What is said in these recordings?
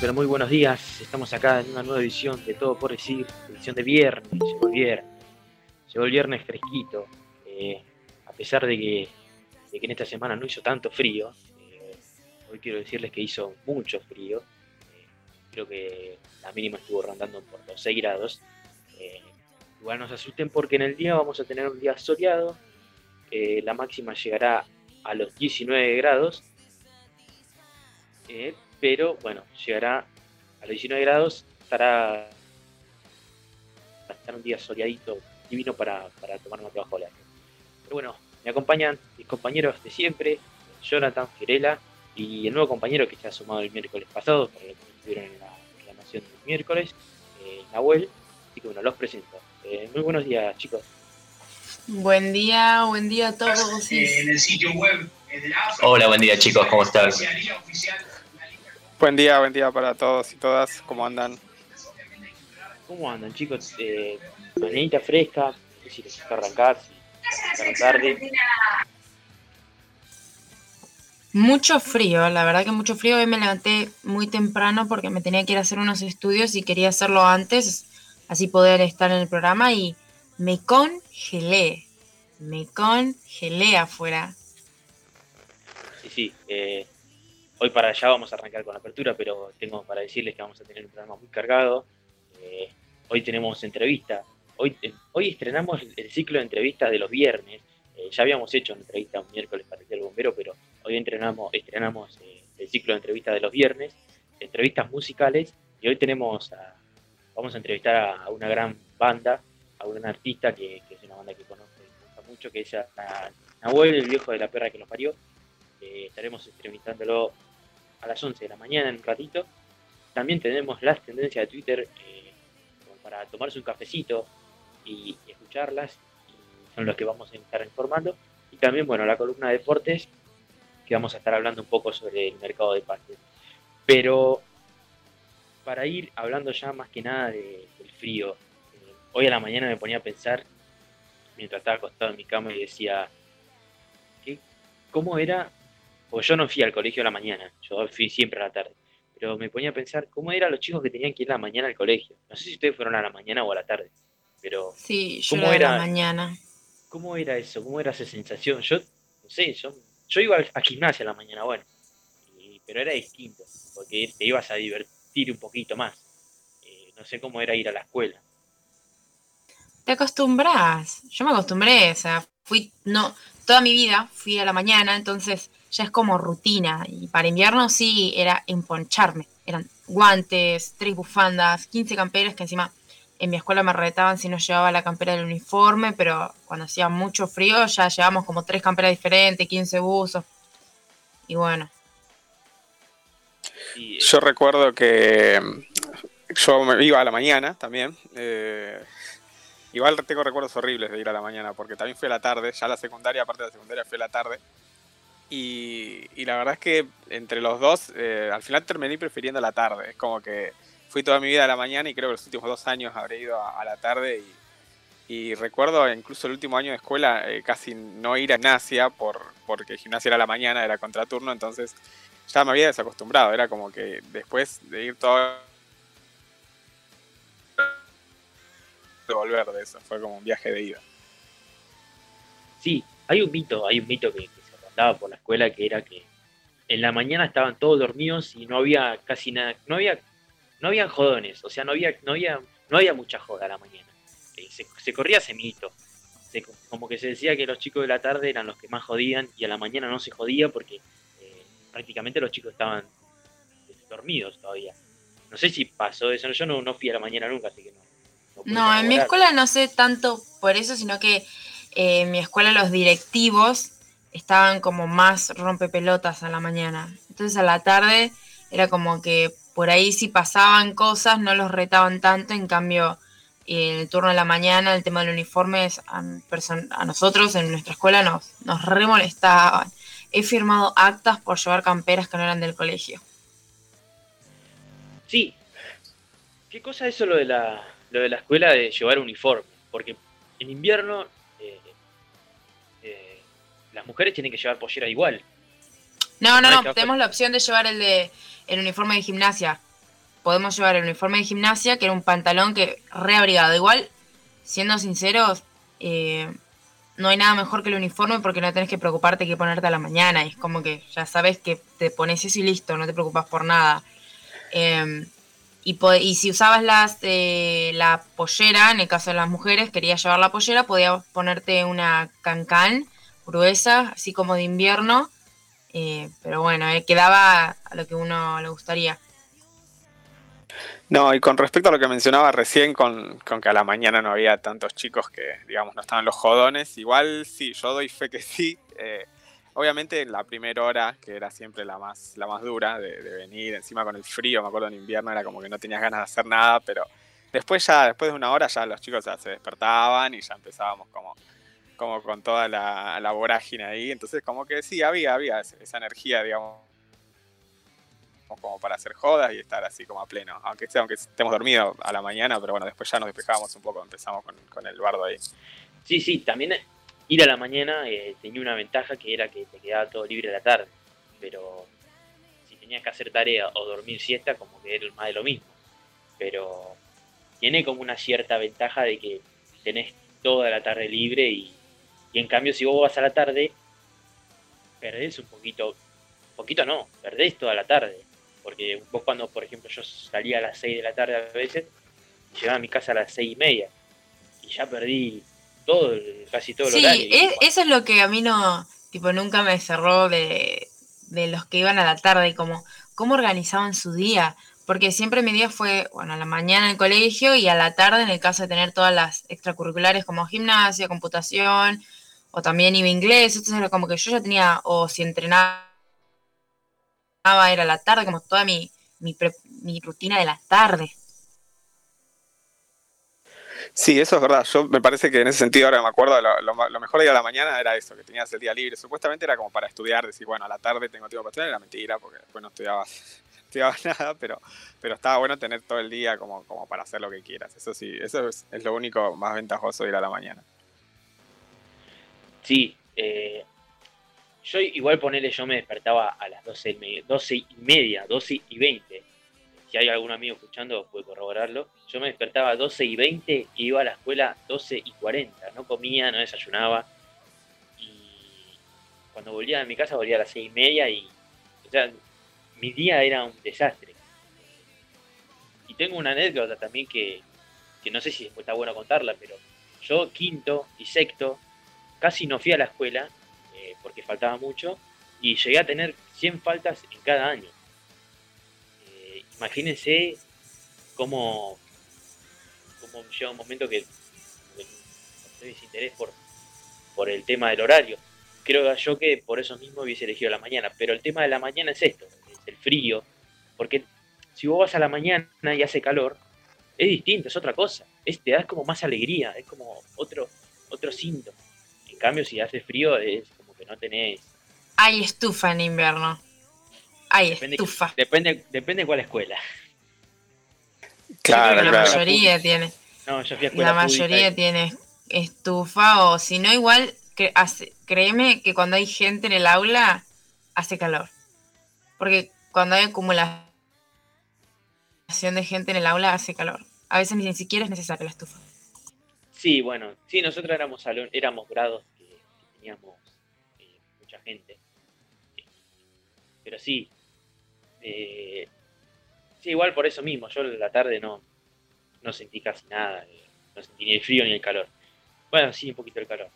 Pero muy, buenos días. Estamos acá en una nueva edición de Todo por Decir, edición de viernes. Llegó el viernes. Llegó viernes fresquito. Eh, a pesar de que, de que en esta semana no hizo tanto frío, eh, hoy quiero decirles que hizo mucho frío. Eh, creo que la mínima estuvo rondando por los 6 grados. Igual no se asusten porque en el día vamos a tener un día soleado. La máxima llegará a los 19 grados. Pero bueno, llegará a los 19 grados, estará, va a estar un día soleadito, divino para, para tomar una trabajo largo. Pero bueno, me acompañan mis compañeros de siempre, Jonathan Firela y el nuevo compañero que se ha sumado el miércoles pasado, para los que estuvieron en la reclamación del miércoles, eh, Nahuel. Así que bueno, los presento. Eh, muy buenos días, chicos. Buen día, buen día a todos. en el sitio web de la. Hola, buen día, chicos, ¿cómo están? Buen día, buen día para todos y todas. ¿Cómo andan? ¿Cómo andan, chicos? Eh, mañanita fresca, no sé si les gusta arrancar, si tarde. Mucho frío, la verdad que mucho frío. Hoy me levanté muy temprano porque me tenía que ir a hacer unos estudios y quería hacerlo antes, así poder estar en el programa y me congelé. Me congelé afuera. Sí, sí. eh, hoy para allá vamos a arrancar con la apertura, pero tengo para decirles que vamos a tener un programa muy cargado. Eh, hoy tenemos entrevista. Hoy, eh, hoy estrenamos el, ciclo de entrevistas de los viernes. Eh, ya habíamos hecho una entrevista un miércoles para el Bombero, pero hoy entrenamos, estrenamos eh, el ciclo de entrevistas de los viernes, entrevistas musicales, y hoy tenemos a- vamos a entrevistar a, una gran banda, a un artista que, que es una banda que conozco mucho, que es a, a Nahuel, el viejo de la perra que los parió. Estaremos entrevistándolo a las 11 de la mañana en un ratito. También tenemos las tendencias de Twitter eh, para tomarse un cafecito y, escucharlas. Y son los que vamos a estar informando. Y también, bueno, la columna de deportes, que vamos a estar hablando un poco sobre el mercado de pases. Pero para ir hablando ya más que nada de- del frío, eh, hoy a la mañana me ponía a pensar, mientras estaba acostado en mi cama y decía, ¿qué, ¿cómo era? Porque yo no fui al colegio a la mañana, yo fui siempre a la tarde. Pero me ponía a pensar, ¿cómo eran los chicos que tenían que ir a la mañana al colegio? No sé si ustedes fueron a la mañana o a la tarde, pero Sí, yo ¿Cómo era de la mañana. ¿cómo era eso? ¿Cómo era esa sensación? Yo, no sé, yo, yo iba a gimnasia a la mañana, bueno, y- pero era distinto, porque te ibas a divertir un poquito más. Eh, no sé cómo era ir a la escuela. Te acostumbras. Yo me acostumbré, o sea, fui, no, toda mi vida fui a la mañana, entonces ya es como rutina. Y para invierno sí era emponcharme. Eran guantes, tres bufandas, 15 camperas que encima en mi escuela me retaban si no llevaba la campera del uniforme, pero cuando hacía mucho frío ya llevamos como tres camperas diferentes, 15 buzos. Y bueno, eh, Yo recuerdo que mm, yo me iba a la mañana también. eh, igual tengo recuerdos horribles de ir a la mañana porque también fui a la tarde. Ya la secundaria, aparte de la secundaria, fui a la tarde. Y, la verdad es que entre los dos, eh, al final terminé prefiriendo la tarde. Es como que fui toda mi vida a la mañana y creo que los últimos dos años habré ido a, la tarde. Y, recuerdo incluso el último año de escuela eh, casi no ir a gimnasia por, porque gimnasia era la mañana, era contraturno. Entonces ya me había desacostumbrado. Era como que después de ir todo. volver de eso. Fue como un viaje de ida. Sí, hay un mito, hay un mito que, por la escuela que era que en la mañana estaban todos dormidos y no había casi nada, no había, no habían jodones, o sea, no había, no había, no había mucha joda a la mañana. Eh, se, se corría ese mito. Se- como que se decía que los chicos de la tarde eran los que más jodían y a la mañana no se jodía porque eh, prácticamente los chicos estaban dormidos todavía. No sé si pasó eso, yo no, no fui a la mañana nunca, así que no. puedo No, en mi escuela no sé tanto por eso, sino que eh, en mi escuela los directivos estaban como más rompepelotas a la mañana. Entonces a la tarde era como que por ahí si pasaban cosas no los retaban tanto, en cambio en el turno de la mañana el tema del uniforme es a, nosotros en nuestra escuela nos, nos. He firmado actas por llevar camperas que no eran del colegio. Sí. ¿Qué cosa es eso lo de la, lo de la escuela de llevar uniforme? Porque en invierno las mujeres tienen que llevar pollera igual. No, no, no, tenemos la opción de llevar el de el uniforme de gimnasia. Podemos llevar el uniforme de gimnasia, que era un pantalón que reabrigado. Igual, siendo sinceros, eh, no hay nada mejor que el uniforme porque no tenés que preocuparte que ponerte a la mañana. Es como que ya sabes que te pones eso y listo, no te preocupas por nada. Eh, y, y si usabas las, eh, la pollera, en el caso de las mujeres, querías llevar la pollera, podías ponerte una cancán gruesa, así como de invierno. Eh, pero bueno, eh, quedaba a lo que uno le gustaría. No, y con respecto a lo que mencionaba recién, con, con que a la mañana no había tantos chicos que, digamos, no estaban los jodones, igual sí, yo doy fe que sí. Eh, obviamente en la primera hora, que era siempre la más, la más dura de, de venir, encima con el frío, me acuerdo en invierno, era como que no tenías ganas de hacer nada, pero después ya, después de una hora ya los chicos ya se despertaban y ya empezábamos como, como con toda la, la vorágine ahí, entonces como que sí, había, había esa energía, digamos, como para hacer jodas y estar así como a pleno. Aunque sea, aunque estemos dormidos a la mañana, pero bueno, después ya nos despejábamos un poco, empezamos con, con el bardo ahí. Sí, sí, también ir a la mañana eh, tenía una ventaja que era que te quedaba todo libre a la tarde. Pero si tenías que hacer tarea o dormir siesta, como que era más de lo mismo. Pero tiene como una cierta ventaja de que tenés toda la tarde libre y, y en cambio si vos vas a la tarde, perdés un poquito, un poquito no, perdés toda la tarde. Porque vos cuando, por ejemplo, yo salía a las 6 de la tarde a veces, llegaba a mi casa a las 6 y media. Y ya perdí todo, casi todo el Sí, horario. es- eso es lo que a mí no, tipo, nunca me cerró de, de los que iban a la tarde, como cómo organizaban su día. Porque siempre mi día fue, bueno, a la mañana en el colegio y a la tarde en el caso de tener todas las extracurriculares como gimnasia, computación, o también iba inglés. Entonces era como que yo ya tenía, o si entrenaba era la tarde, como toda mi, mi, pre- mi rutina de la tarde. Sí, eso es verdad. Yo me parece que en ese sentido, ahora me acuerdo, lo, lo lo mejor día de la mañana era eso, que tenías el día libre. Supuestamente era como para estudiar, decir, bueno, a la tarde tengo tiempo para estudiar, era mentira, porque después no estudiaba, estudiaba nada, pero, pero estaba bueno tener todo el día como, como para hacer lo que quieras. Eso sí, eso es, es lo único más ventajoso de ir a la mañana. Sí, eh, yo igual ponele, yo me despertaba a las 12, y me- 12 y media, 12 y 20. Si hay algún amigo escuchando, puede corroborarlo. Yo me despertaba a 12 y 20 y iba a la escuela 12 y 40. No comía, no desayunaba. Y cuando volvía a mi casa, volvía a las 6 y media y, o sea, mi día era un desastre. Y tengo una anécdota también que, que no sé si después está bueno contarla, pero yo quinto y sexto casi no fui a la escuela eh, porque faltaba mucho y llegué a tener 100 faltas en cada año. Eh, imagínense cómo, cómo llega un momento que tenés interés por, por el tema del horario. Creo yo que por eso mismo hubiese elegido la mañana, pero el tema de la mañana es esto, es el frío, porque si vos vas a la mañana y hace calor, es distinto, es otra cosa, es, te das como más alegría, es como otro, otro síntoma. En cambio, si hace frío, es como que no tenés. Hay estufa en invierno. Hay Depende, estufa. depende, depende de cuál escuela. Claro, la claro. mayoría tiene. No, yo fui a escuela La mayoría tiene estufa o si no igual que hace- créeme que cuando hay gente en el aula hace calor. Porque cuando hay acumulación de gente en el aula hace calor. A veces ni siquiera es necesaria la estufa. Sí, bueno, sí, nosotros éramos salón, éramos grados que, teníamos eh, mucha gente. Pero sí, eh, sí, igual por eso mismo, yo la tarde no, no sentí casi nada, eh, no sentí ni el frío ni el calor. Bueno, sí, un poquito el calor.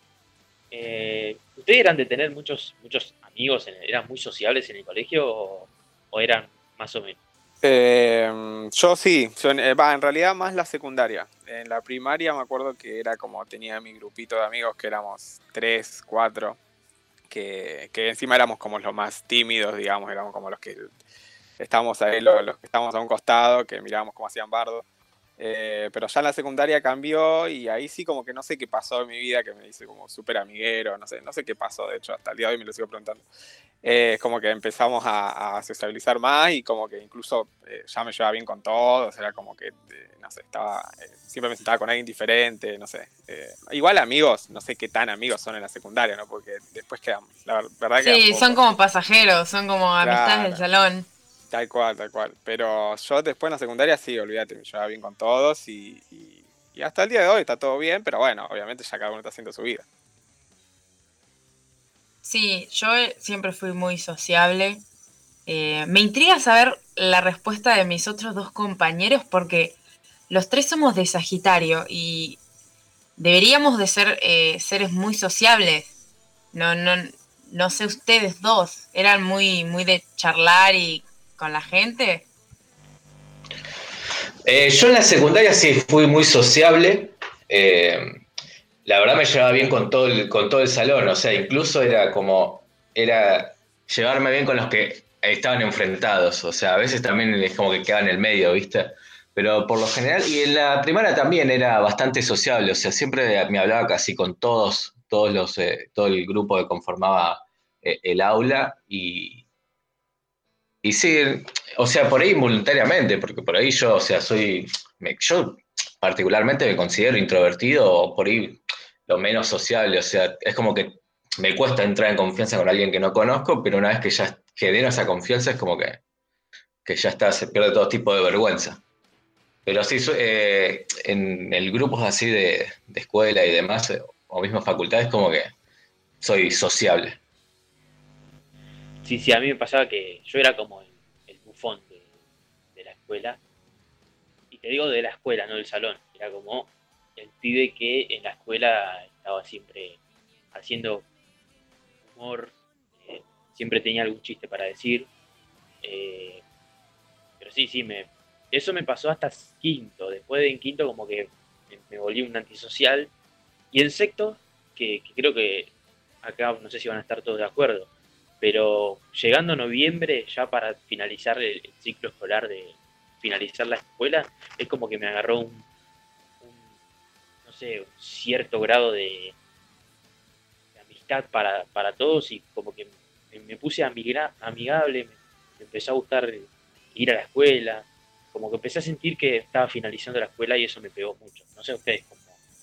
Eh, ¿Ustedes eran de tener muchos, muchos amigos, en el- eran muy sociables en el colegio o, o eran más o menos? Eh, yo sí, yo eh, va, en realidad más la secundaria. En la primaria me acuerdo que era como tenía mi grupito de amigos que éramos tres, cuatro, que, que encima éramos como los más tímidos, digamos, éramos como los que estábamos ahí los, los que estábamos a un costado, que mirábamos cómo hacían bardo. Eh, pero ya en la secundaria cambió y ahí sí como que no sé qué pasó en mi vida, que me hice como súper amiguero, no sé, no sé qué pasó, de hecho, hasta el día de hoy me lo sigo preguntando. Eh, es como que empezamos a, a, sociabilizar más y como que incluso eh, ya me llevaba bien con todos, era como que, eh, no sé, estaba, eh, siempre me sentaba con alguien diferente, no sé. Igual amigos, no sé qué tan amigos son en la secundaria, ¿no? Porque después quedan, la verdad que... Sí, son como pasajeros, son como amistades Claro. del salón. Tal cual, tal cual. Pero yo después en la secundaria sí, olvídate, me llevaba bien con todos y, y- hasta el día de hoy está todo bien, pero bueno, obviamente ya cada uno está haciendo su vida. Sí, yo eh, siempre fui muy sociable. Eh, me intriga saber la respuesta de mis otros dos compañeros porque los tres somos de Sagitario y deberíamos de ser eh, seres muy sociables. No, no, no sé ustedes dos, eran muy, muy de charlar y con la gente. Eh, yo en la secundaria sí fui muy sociable. eh, la verdad me llevaba bien con todo, el, con todo el salón. O sea, incluso era como. Era llevarme bien con los que estaban enfrentados. O sea, a veces también es como que quedaba en el medio, ¿viste? Pero por lo general, y en la primaria también era bastante sociable. O sea, siempre me hablaba casi con todos, todos los, eh, todo el grupo que conformaba eh, el aula. Y, y sí, o sea, por ahí involuntariamente, porque por ahí yo, o sea, soy, yo particularmente me considero introvertido o por ahí lo menos sociable, o sea, es como que me cuesta entrar en confianza con alguien que no conozco, pero una vez que ya genero esa confianza es como que, que ya está, se pierde todo tipo de vergüenza. Pero sí, eh, en el grupo así de, de escuela y demás, o mismo facultades, como que soy sociable. Sí, sí, a mí me pasaba que yo era como el, bufón de, la escuela. Y te digo de la escuela, no del salón. Era como el pibe que en la escuela estaba siempre haciendo humor, eh, siempre tenía algún chiste para decir. eh, pero sí, sí, me, eso me pasó hasta quinto. Después de en quinto como que me, volví un antisocial. Y en sexto, que creo que acá no sé si van a estar todos de acuerdo, pero llegando noviembre, ya para finalizar el, ciclo escolar de finalizar la escuela, es como que me agarró un, un, no sé, un cierto grado de, amistad para, para todos y como que me, me puse amigra- amigable, me, me empezó a gustar ir a la escuela, como que empecé a sentir que estaba finalizando la escuela y eso me pegó mucho. No sé a ustedes cómo,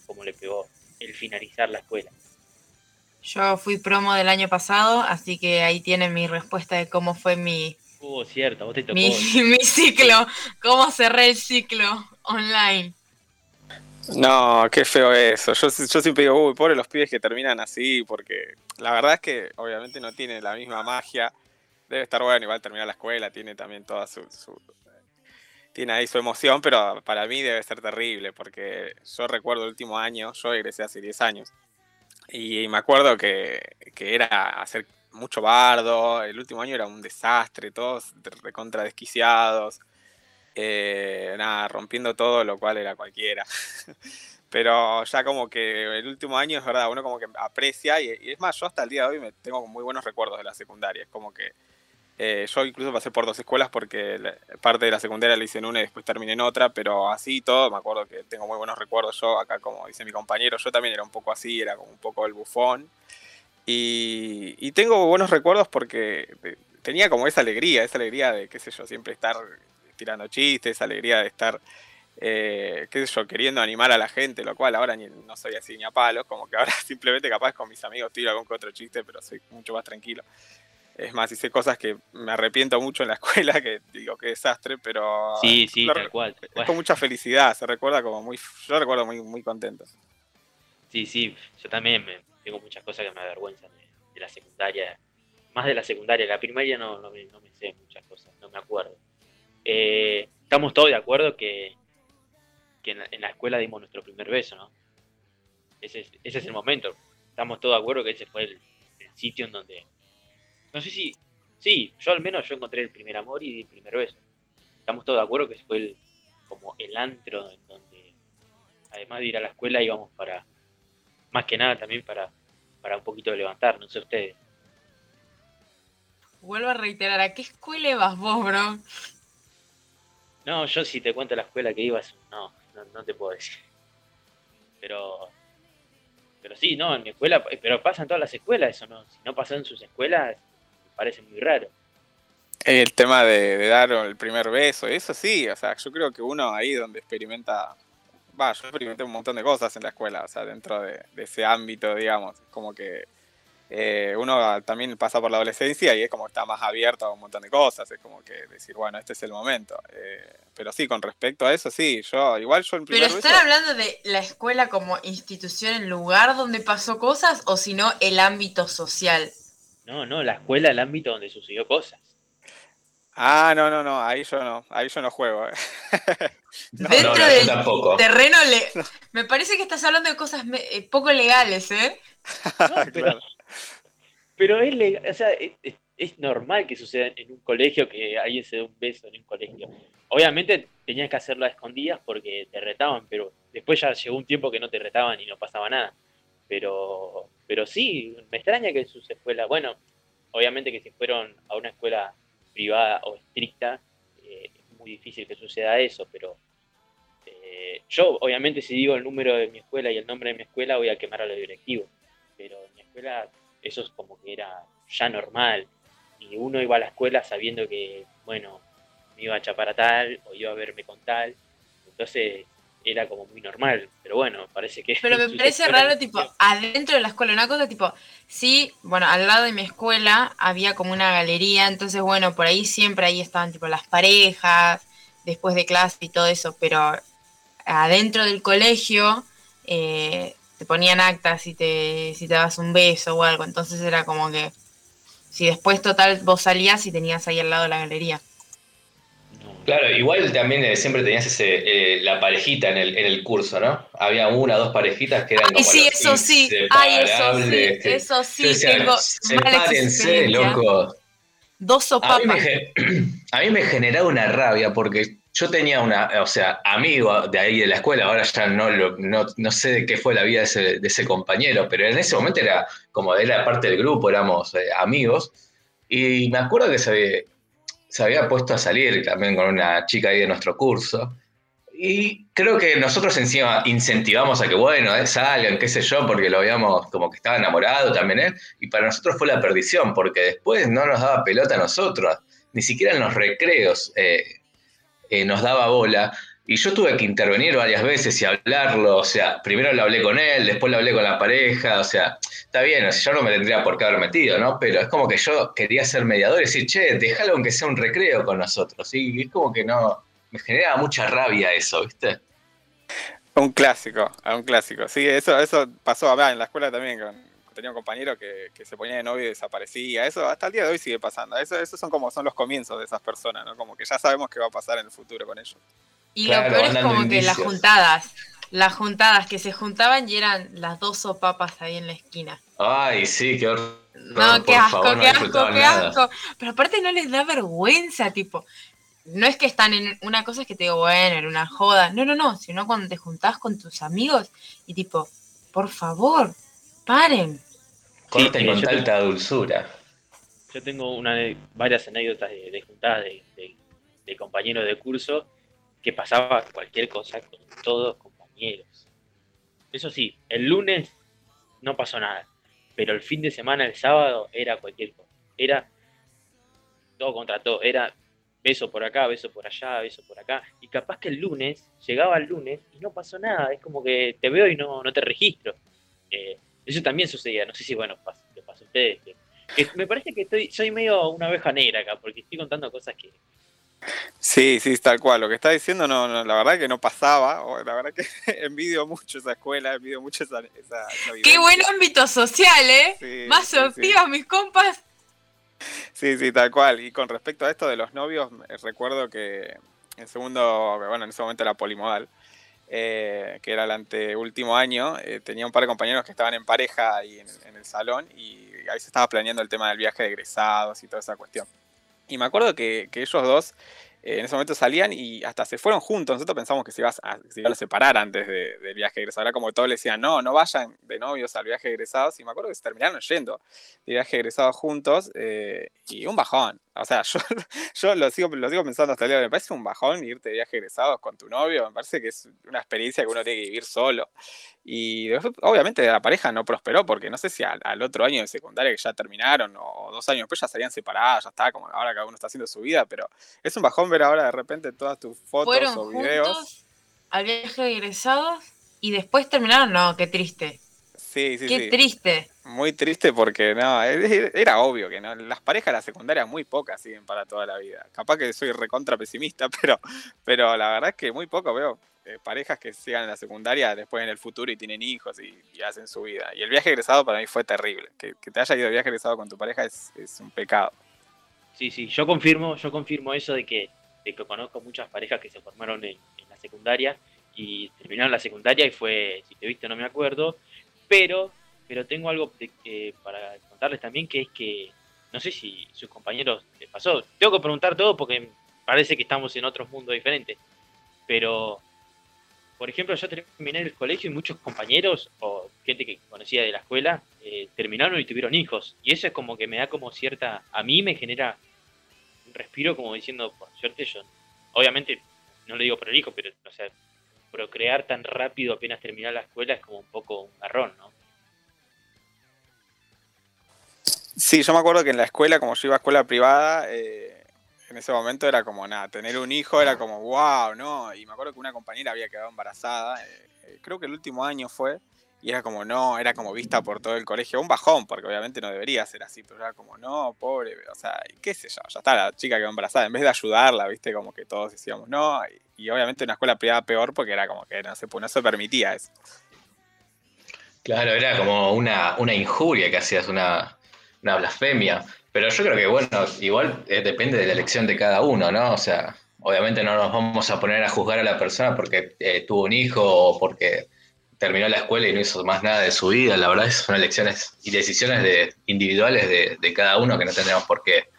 cómo le pegó el finalizar la escuela. Yo fui promo del año pasado, así que ahí tienen mi respuesta de cómo fue mi, Uh, cierto, a vos te tocó. mi, mi ciclo, cómo cerré el ciclo online. No, qué feo eso. Yo, yo siempre digo, uy, pobre los pibes que terminan así, porque la verdad es que obviamente no tiene la misma magia. Debe estar bueno, igual terminar la escuela, tiene también toda su, su- tiene ahí su emoción, pero para mí debe ser terrible, porque yo recuerdo el último año, yo egresé hace 10 años, y me acuerdo que, que era hacer mucho bardo, el último año era un desastre, todos recontra desquiciados, eh, nada, rompiendo todo, lo cual era cualquiera. Pero ya como que el último año es verdad, uno como que aprecia y, y es más, yo hasta el día de hoy me tengo muy buenos recuerdos de la secundaria. Es como que eh, yo incluso pasé por dos escuelas porque parte de la secundaria la hice en una y después terminé en otra, pero así todo, me acuerdo que tengo muy buenos recuerdos. Yo acá, como dice mi compañero, yo también era un poco así, era como un poco el bufón. Y, y tengo buenos recuerdos porque eh, tenía como esa alegría, esa alegría de, qué sé yo, siempre estar tirando chistes, esa alegría de estar, eh, qué sé yo, queriendo animar a la gente, lo cual ahora ni- no soy así ni a palos, como que ahora simplemente capaz con mis amigos tiro algún que otro chiste, pero soy mucho más tranquilo. Es más, hice cosas que me arrepiento mucho en la escuela, que digo, qué desastre, pero Sí, sí, lo- tal cual. tal es con mucha felicidad, se recuerda como muy, yo lo recuerdo muy, muy contento. Sí, sí, yo también me, tengo muchas cosas que me avergüenzan de, de la secundaria. Más de la secundaria, la primaria no, no, me, no me sé muchas cosas, no me acuerdo. Eh, estamos todos de acuerdo que, que en, la, en la escuela dimos nuestro primer beso, ¿no? Ese es, ese es el momento. Estamos todos de acuerdo que ese fue el, el sitio en donde... No sé si... Sí, yo al menos yo encontré el primer amor y el primer beso. Estamos todos de acuerdo que fue el, como el antro en donde, además de ir a la escuela, íbamos para, más que nada también para, para un poquito de levantar, no sé ustedes. vuelvo a reiterar, ¿a qué escuela vas vos, bro? No, yo si te cuento la escuela que ibas, no, no, no te puedo decir. Pero, pero sí, no, en mi escuela, pero pasa en todas las escuelas eso, ¿no? Si no pasó en sus escuelas, parece muy raro. El tema de, de dar el primer beso, eso sí, o sea, yo creo que uno ahí donde experimenta, va, yo experimenté un montón de cosas en la escuela, o sea, dentro de, de ese ámbito, digamos, como que eh, uno también pasa por la adolescencia y es como que está más abierto a un montón de cosas, es como que decir, bueno, este es el momento. Eh, pero sí, con respecto a eso, sí, yo, igual yo en Pero están beso- hablando de la escuela como institución, el lugar donde pasó cosas, o si no, el ámbito social. No, no, la escuela, el ámbito donde sucedió cosas. Ah, no, no, no, ahí yo no, ahí yo no juego. eh. No, Dentro no, del tampoco. terreno, le... me parece que estás hablando de cosas me- eh, poco legales, ¿eh? No, pero, Claro. pero es legal, o sea, es, es- es normal que suceda en un colegio que alguien se dé un beso en un colegio. Obviamente tenías que hacerlo a escondidas porque te retaban, pero después ya llegó un tiempo que no te retaban y no pasaba nada. Pero, pero sí, me extraña que sus escuelas, bueno, obviamente que si fueron a una escuela privada o estricta, eh, es muy difícil que suceda eso, pero eh, yo obviamente si digo el número de mi escuela y el nombre de mi escuela voy a quemar a los directivos, pero en mi escuela eso es como que era ya normal, y uno iba a la escuela sabiendo que, bueno, me iba a chapar a tal o iba a verme con tal, entonces era como muy normal, pero bueno, parece que... Pero me parece raro, tipo, adentro de la escuela, una cosa tipo, sí, bueno, al lado de mi escuela había como una galería, entonces, bueno, por ahí siempre ahí estaban, tipo, las parejas, después de clase y todo eso, pero adentro del colegio eh, te ponían actas si te, si te dabas un beso o algo, entonces era como que, si después total vos salías y tenías ahí al lado la galería. Claro, igual también eh, siempre tenías ese, eh, la parejita en el, en el curso, ¿no? Había una o dos parejitas que eran como Ay, sí, los eso sí, ay, eso sí, que- eso sí, decía, tengo sepárense, loco. Dos A mí, sopapas. me, a mí me generaba una rabia porque yo tenía una, o sea, amigo de ahí de la escuela, ahora ya no, lo, no, no sé de qué fue la vida de ese, de ese compañero, pero en ese momento era como de la parte del grupo, éramos eh, amigos, y me acuerdo que se había, se había puesto a salir también con una chica ahí de nuestro curso, y creo que nosotros encima incentivamos a que, bueno, eh, salgan, qué sé yo, porque lo veíamos como que estaba enamorado también él, y para nosotros fue la perdición, porque después no nos daba pelota a nosotros, ni siquiera en los recreos eh, eh, nos daba bola, y yo tuve que intervenir varias veces y hablarlo, o sea, primero lo hablé con él, después lo hablé con la pareja, o sea, está bien, o sea, yo no me tendría por qué haber metido, ¿no? Pero es como que yo quería ser mediador y decir, che, déjalo aunque sea un recreo con nosotros, y es como que no, me generaba mucha rabia eso, ¿viste? Un clásico, a un clásico. Sí, eso, eso pasó en la escuela también. Con, tenía un compañero que, que se ponía de novio y desaparecía. Eso hasta el día de hoy sigue pasando. Eso, esos son como son los comienzos de esas personas, ¿no? Como que ya sabemos qué va a pasar en el futuro con ellos. Y Claro, lo peor es como que las juntadas, las juntadas que se juntaban y eran las dos sopapas ahí en la esquina. Ay, sí, qué horror. No, qué asco, favor, no qué asco, qué nada. asco. Pero aparte no les da vergüenza, tipo. No es que están en una cosa es que te digo, bueno, en una joda. No, no, no. Sino cuando te juntás con tus amigos y tipo, por favor, paren. Sí, con tanta dulzura. Yo tengo una, varias anécdotas de, de juntadas de, de- de compañeros de curso que pasaba cualquier cosa con todos compañeros. Eso sí, el lunes no pasó nada, pero el fin de semana, el sábado, era cualquier cosa. Era todo contra todo, era beso por acá, beso por allá, beso por acá. Y capaz que el lunes, llegaba el lunes y no pasó nada, es como que te veo y no, no te registro. Eh, eso también sucedía, no sé si, bueno, pas- le pasó a ustedes. que- que me parece que estoy, soy medio una oveja negra acá, porque estoy contando cosas que, Sí, sí, tal cual. Lo que está diciendo, no, no, la verdad que no pasaba. o La verdad que envidio mucho esa escuela, envidio mucho esa, esa, esa Qué buen ámbito social, ¿eh? Sí, Más sí, mis compas. Sí, sí, tal cual. Y con respecto a esto de los novios, recuerdo que en segundo, bueno, en ese momento era polimodal, eh, que era el anteúltimo año, eh, tenía un par de compañeros que estaban en pareja ahí en, el salón y ahí se estaba planeando el tema del viaje de egresados y toda esa cuestión. Y me acuerdo que, que ellos dos eh, en ese momento salían y hasta se fueron juntos. Nosotros pensamos que se, iban a separar antes de- del viaje egresado. Era como todos le decían, no, no vayan de novios al viaje egresados. Y me acuerdo que se terminaron yendo de viaje egresado juntos eh, y un bajón. O sea, yo, yo lo, sigo, lo sigo pensando hasta el día de hoy. Me parece un bajón irte de viaje egresados con tu novio. Me parece que es una experiencia que uno tiene que vivir solo. Y obviamente la pareja no prosperó porque no sé si al, al otro año de secundaria que ya terminaron o dos años después ya salían separadas, ya está, como ahora cada uno está haciendo su vida, pero es un bajón ver ahora de repente todas tus fotos Fueron o videos. juntos al viaje egresados y después terminaron. No, qué triste. Sí, sí, qué sí. triste. Muy triste porque no, e- era obvio que no, las parejas de la secundaria muy pocas siguen para toda la vida. Capaz que soy recontra pesimista, pero, pero la verdad es que muy poco veo eh, parejas que sigan en la secundaria después en el futuro y tienen hijos y, y hacen su vida. Y el viaje egresado para mí fue terrible. Que, que te haya ido de viaje egresado con tu pareja es, es un pecado. Sí, sí, yo confirmo, yo confirmo eso de que, de que conozco muchas parejas que se formaron en, en la secundaria y terminaron la secundaria y fue, si te viste no me acuerdo, pero, pero tengo algo de- eh, para contarles también que es que no sé si sus compañeros les pasó. Tengo que preguntar todo porque parece que estamos en otros mundos diferentes, pero por ejemplo yo terminé el colegio y muchos compañeros o gente que conocía de la escuela eh, terminaron y tuvieron hijos y eso es como que me da como cierta, a mí me genera un respiro como diciendo, por suerte yo, obviamente no le digo por el hijo, pero o sea, procrear tan rápido apenas terminar la escuela es como un poco un garrón, ¿no? Sí, yo me acuerdo que en la escuela, como yo iba a escuela privada, eh, en ese momento era como nada, tener un hijo era como wow, ¿no? Y me acuerdo que una compañera había quedado embarazada, eh, eh, creo que el último año fue, y era como no, era como vista por todo el colegio, un bajón, porque obviamente no debería ser así, pero era como no, pobre, o sea, qué sé yo, ya está, la chica quedó embarazada, en vez de ayudarla, viste, como que todos decíamos no, y, obviamente en una escuela privada peor porque era como que no se, no se permitía eso. Claro, era como una, una injuria que hacías, una, una blasfemia. Pero yo creo que, bueno, igual eh, depende de la elección de cada uno, ¿no? O sea, obviamente no nos vamos a poner a juzgar a la persona porque eh, tuvo un hijo o porque terminó la escuela y no hizo más nada de su vida. La verdad es son elecciones y decisiones de, individuales de, cada uno que no tendríamos por qué,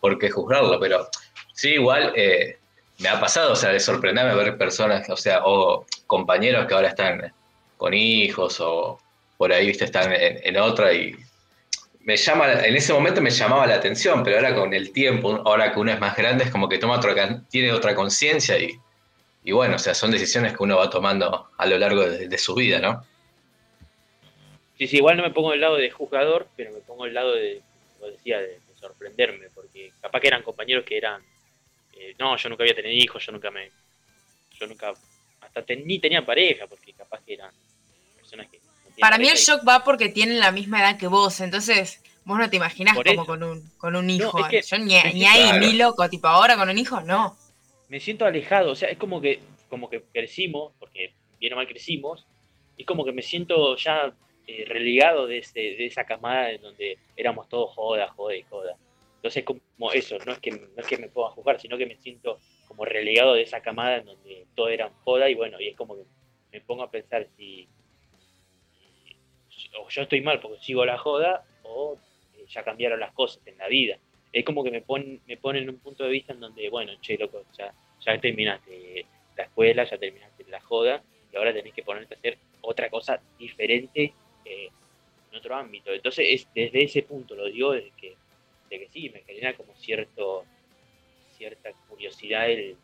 por qué juzgarlo. Pero sí, igual eh, me ha pasado, o sea, de sorprenderme ver personas, o sea, o compañeros que ahora están con hijos o por ahí, viste, están en, en otra y me llama, en ese momento me llamaba la atención, pero ahora con el tiempo, ahora que uno es más grande, es como que toma otra, tiene otra conciencia y, y bueno, o sea, son decisiones que uno va tomando a lo largo de, de su vida, ¿no? Sí, sí, igual no me pongo del lado de juzgador, pero me pongo del lado de, como decía, de, de sorprenderme, porque capaz que eran compañeros que eran, eh, no, yo nunca había tenido hijos, yo nunca me, yo nunca, hasta ten- ni tenía pareja, porque capaz que eran personas que... no Para mí el y- shock va porque tienen la misma edad que vos, entonces vos no te imaginás como con un, con un hijo. es que- Yo ni, ni ahí, claro. ni loco, tipo ahora con un hijo, no. Me siento alejado, o sea, es como que, como que crecimos, porque bien o mal crecimos, y como que me siento ya eh, relegado de, ese, de esa camada en donde éramos todos joda, joda y joda. Entonces, como eso, no es que, no es que me puedan juzgar, sino que me siento como relegado de esa camada en donde todo era joda, y bueno, y es como que me pongo a pensar si, si- o yo estoy mal porque sigo la joda, o eh, ya cambiaron las cosas en la vida es como que me pone, me pone en un punto de vista en donde, bueno, che, loco, ya, ya terminaste la escuela, ya terminaste la joda, y ahora tenés que ponerte a hacer otra cosa diferente eh, en otro ámbito. Entonces, es desde ese punto lo digo, de que, de que sí, me genera como cierto cierta curiosidad el,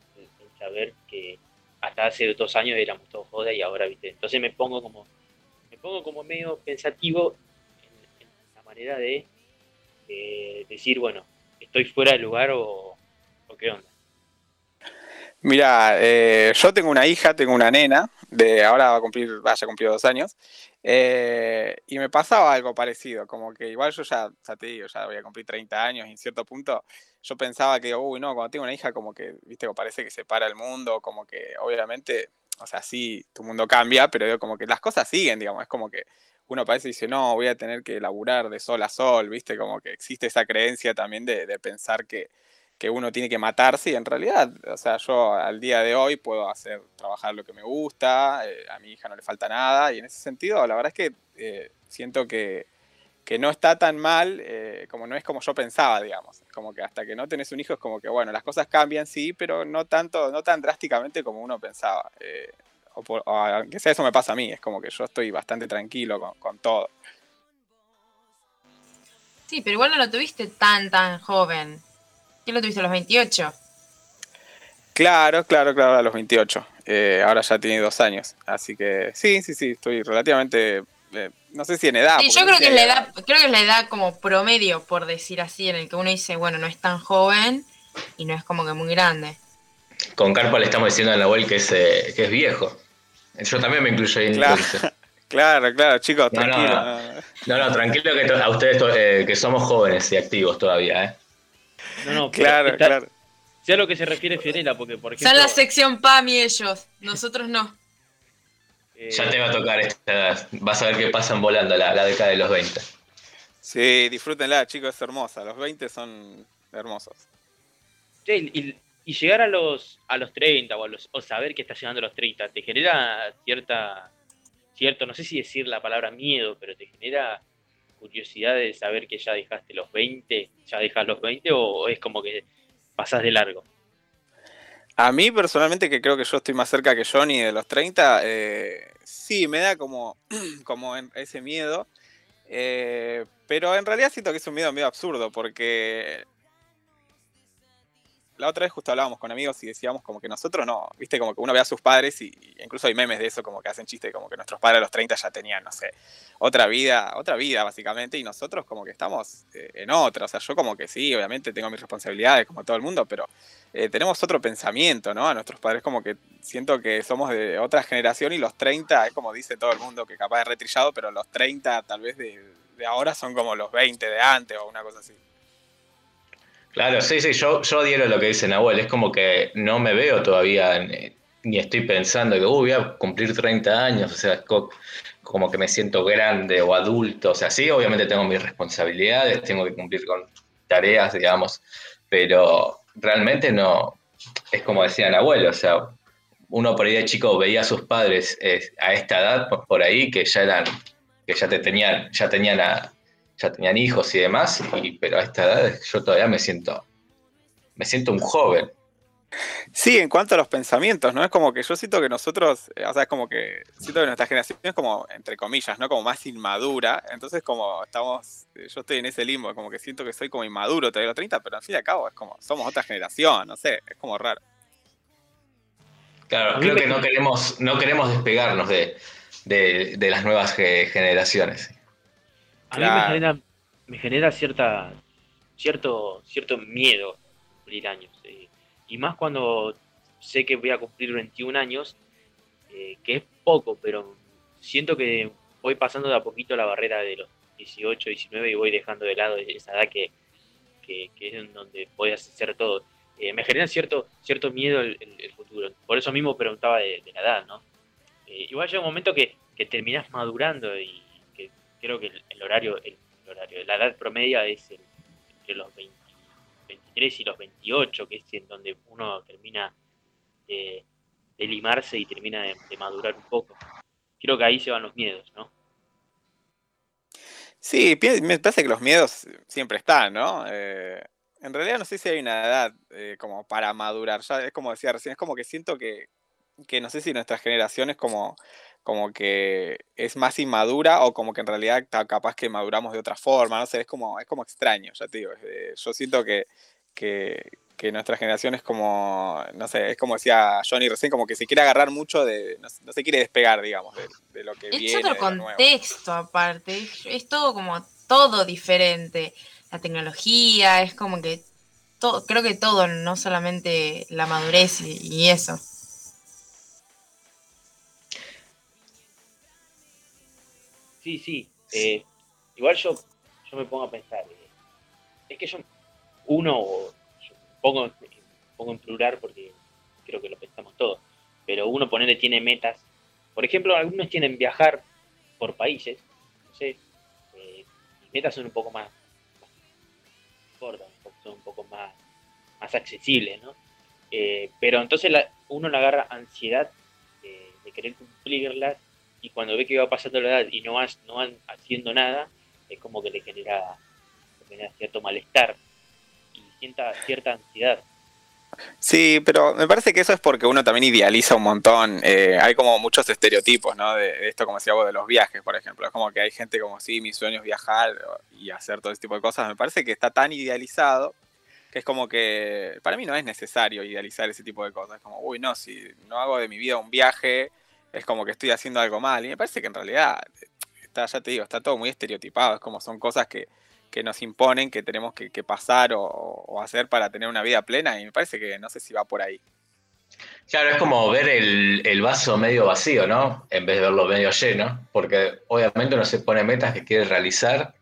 saber que hasta hace dos años éramos todos joda y ahora, viste. Entonces me pongo como, me pongo como medio pensativo en, la manera de decir, bueno, estoy fuera de lugar o, o qué onda. Mira, eh, yo tengo una hija, tengo una nena, de ahora va a cumplir, vaya cumplió dos años, eh, y me pasaba algo parecido, como que igual yo ya, ya te digo, ya voy a cumplir 30 años y en cierto punto yo pensaba que, uy, no, cuando tengo una hija como que, viste, como parece que se para el mundo, como que obviamente, o sea, sí, tu mundo cambia, pero digo, como que las cosas siguen, digamos, es como que uno parece y dice, no, voy a tener que laburar de sol a sol, viste, como que existe esa creencia también de, de pensar que que uno tiene que matarse y en realidad, o sea, yo al día de hoy puedo hacer, trabajar lo que me gusta, eh, a mi hija no le falta nada y en ese sentido la verdad es que eh, siento que, que no está tan mal, eh, como no es como yo pensaba, digamos. Como que hasta que no tenés un hijo es como que, bueno, las cosas cambian, sí, pero no tanto, no tan drásticamente como uno pensaba. O, por- o aunque sea eso me pasa a mí, es como que yo estoy bastante tranquilo con, con todo. Sí, pero igual no lo tuviste tan, tan joven. ¿Qué lo tuviste a los 28? Claro, claro, claro, a los 28. Eh, ahora ya tiene dos años. Así que sí, sí, sí, estoy relativamente, eh, no sé si en edad. Sí, yo no creo sé que es la edad, creo que es la edad como promedio, por decir así, en el que uno dice, bueno, no es tan joven y no es como que muy grande. Con Carpa le estamos diciendo a Nahuel que es, eh, que es viejo. Yo también me incluyo ahí en Claro. entonces. Claro, claro, chicos, No, tranquilo. no. no, no. Tranquilo que a ustedes to- eh, que somos jóvenes y activos todavía, ¿eh? No, no, pero Claro, está- claro. Sé a lo que se refiere Fiorella, porque por ejemplo. Son la sección PAMI ellos, nosotros no. eh, Ya te va a tocar esta edad. Vas a ver que pasan volando la, la década de los 20. Sí, disfrútenla, chicos, es hermosa. Los 20 son hermosos. sí, y, y llegar a los a los 30 o, saber que estás llegando a los 30 te genera cierta cierto no sé si decir la palabra miedo pero te genera curiosidad de saber que ya dejaste los 20 ya dejas los 20 o es como que pasás de largo A mí personalmente, que creo que yo estoy más cerca que Johnny de los 30, eh, sí, me da como, como ese miedo. eh, pero en realidad siento que es un miedo medio absurdo, porque la otra vez justo hablábamos con amigos y decíamos como que nosotros no, viste, como que uno ve a sus padres y, incluso hay memes de eso, como que hacen chiste, como que nuestros padres a los 30 ya tenían, no sé, otra vida, otra vida básicamente, y nosotros como que estamos eh, en otra, o sea, yo como que sí, obviamente tengo mis responsabilidades como todo el mundo, pero eh, tenemos otro pensamiento, ¿no? A nuestros padres como que siento que somos de otra generación y los 30 es como dice todo el mundo que capaz es retrillado, pero los 30 tal vez de, de ahora son como los 20 de antes o una cosa así. Claro, sí, sí, yo, yo adhiero lo que dice Nahuel. Es como que no me veo todavía, en- ni estoy pensando que "Uh, voy a cumplir 30 años, o sea, co- como que me siento grande o adulto. O sea, sí, obviamente tengo mis responsabilidades, tengo que cumplir con tareas, digamos, pero realmente no, es como decía Nahuel, o sea, uno por ahí de chico veía a sus padres eh, a esta edad, por- por ahí, que ya eran, que ya te tenían, ya tenían a, ya tenían hijos y demás, y, pero a esta edad yo todavía me siento, me siento un joven. Sí, en cuanto a los pensamientos, ¿no? Es como que yo siento que nosotros, eh, o sea, es como que siento que nuestra generación es como, entre comillas, ¿no? Como más inmadura. Entonces, como estamos, eh, yo estoy en ese limbo, como que siento que soy como inmaduro todavía los 30, pero al fin y al cabo es como, somos otra generación, no sé, es como raro. Claro, creo que no queremos, no queremos despegarnos de, de- de las nuevas ge- generaciones. A mí me Claro. genera, me genera cierta, cierto, cierto miedo cumplir años. eh, y más cuando sé que voy a cumplir 21 años, eh, que es poco, pero siento que voy pasando de a poquito la barrera de los 18, 19 y voy dejando de lado esa edad que, que, que es en donde puedes hacer todo. Eh, me genera cierto, cierto miedo el, el- el futuro. Por eso mismo preguntaba de, de la edad, ¿no? Igual llega un momento que, que terminás madurando y creo que el, horario, el, horario, la edad promedia es entre los 20 23 y los 28, que es en donde uno termina de, limarse y termina de, madurar un poco. Creo que ahí se van los miedos, ¿no? Sí, me parece que los miedos siempre están, ¿no? Eh, en realidad no sé si hay una edad eh, como para madurar. Es como decía recién, es como que siento que, que no sé si nuestra generación es como, como que es más inmadura o como que en realidad está capaz que maduramos de otra forma, no sé, es como, es como extraño, ya te digo. yo siento que, que, que nuestra generación es como, no sé, es como decía Johnny recién, como que se quiere agarrar mucho de, no, no se quiere despegar, digamos, de, de lo que Es viene. otro lo nuevo. contexto aparte, es, es todo como todo diferente. La tecnología, es como que todo, creo que todo, no solamente la madurez y, y eso. Sí, sí. eh, igual yo, yo me pongo a pensar. eh, es que yo, uno, o yo pongo, pongo en plural porque creo que lo pensamos todos, pero uno ponerle tiene metas. Por ejemplo, algunos tienen viajar por países, no sé, eh, mis metas son un poco más, más cortas, son un poco más, más accesibles, ¿no? Eh, pero entonces la- uno le agarra ansiedad de, de querer cumplirlas y cuando ve que va pasando la edad y no, vas- no van haciendo nada, es como que le genera, genera cierto malestar y sienta cierta ansiedad. Sí, pero me parece que eso es porque uno también idealiza un montón. eh, hay como muchos estereotipos, ¿no? De, de esto, como decía vos, de los viajes, por ejemplo. Es como que hay gente como, sí, mi sueño es viajar y hacer todo ese tipo de cosas. Me parece que está tan idealizado que es como que para mí no es necesario idealizar ese tipo de cosas. Es como, uy, no, si no hago de mi vida un viaje, es como que estoy haciendo algo mal. Y me parece que en realidad, está, ya te digo, está todo muy estereotipado. Es como son cosas que, que nos imponen, que tenemos que, pasar o, o hacer para tener una vida plena. Y me parece que no sé si va por ahí. Claro, es como ver el, el vaso medio vacío, ¿no? En vez de verlo medio lleno, porque obviamente uno se pone metas que quiere realizar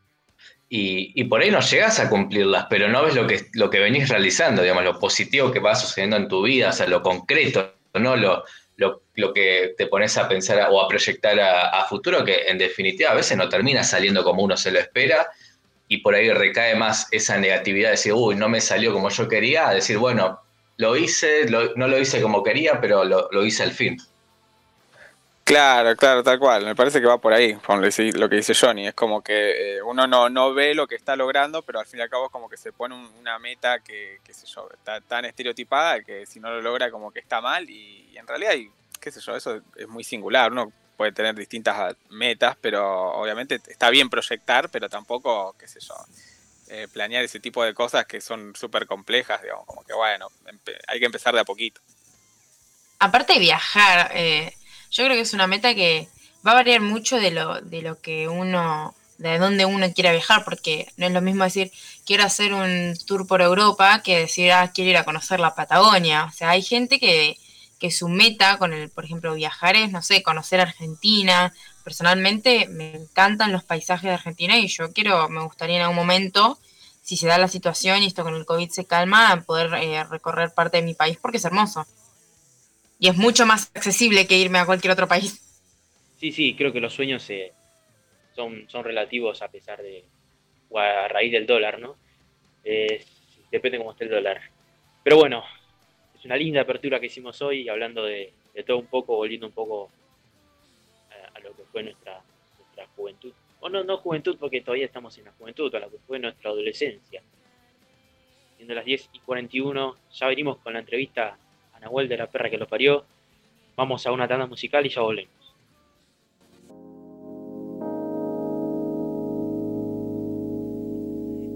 y, y por ahí no llegas a cumplirlas, pero no ves lo que, lo que venís realizando, digamos, lo positivo que va sucediendo en tu vida, o sea, lo concreto, ¿no? Lo, lo, lo que te pones a pensar o a proyectar a, futuro, que en definitiva a veces no termina saliendo como uno se lo espera y por ahí recae más esa negatividad de decir, uy, no me salió como yo quería, a decir, bueno, lo hice, lo- no lo hice como quería, pero lo, lo hice al fin. Claro, claro, tal cual. Me parece que va por ahí, con lo que dice- Johnny. Es como que eh, uno no, no ve lo que está logrando, pero al fin y al cabo es como que se pone un- una meta que, qué sé yo, está tan estereotipada que si no lo logra como que está mal y, en realidad, y, qué sé yo, eso es muy singular. Uno puede tener distintas metas, pero obviamente está bien proyectar, pero tampoco, qué sé yo, eh, planear ese tipo de cosas que son súper complejas, digamos, como que bueno, hay que empezar de a poquito. Aparte de viajar, eh, yo creo que es una meta que va a variar mucho de lo, de lo que uno, de dónde uno quiera viajar, porque no es lo mismo decir quiero hacer un tour por Europa que decir ah, quiero ir a conocer la Patagonia. O sea, hay gente que, que su meta con el, por ejemplo, viajar es, no sé, conocer Argentina. Personalmente me encantan los paisajes de Argentina y yo quiero, me gustaría en algún momento, si se da la situación y esto con el COVID se calma, poder eh, recorrer parte de mi país porque es hermoso. Y es mucho más accesible que irme a cualquier otro país. Sí, sí, creo que los sueños eh, son, son relativos a pesar de, a raíz del dólar, ¿no? Eh, depende cómo esté el dólar. Pero bueno, es una linda apertura que hicimos hoy, hablando de, de todo un poco, volviendo un poco a, a lo que fue nuestra, nuestra juventud. O no, no juventud, porque todavía estamos en la juventud, a lo que fue nuestra adolescencia. Siendo las 10 y 41, ya venimos con la entrevista a Nahuel de la perra que lo parió. Vamos a una tanda musical y ya volvemos.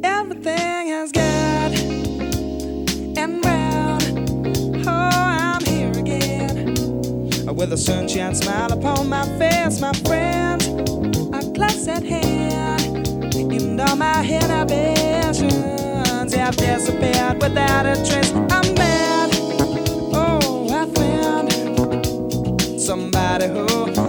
Everything is good and brown. Oh, I'm here again with a sunshine smile upon my face, my friends. A glass at hand, and all my inhibitions have disappeared without a trace. I'm mad. Somebody who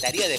Secretaría de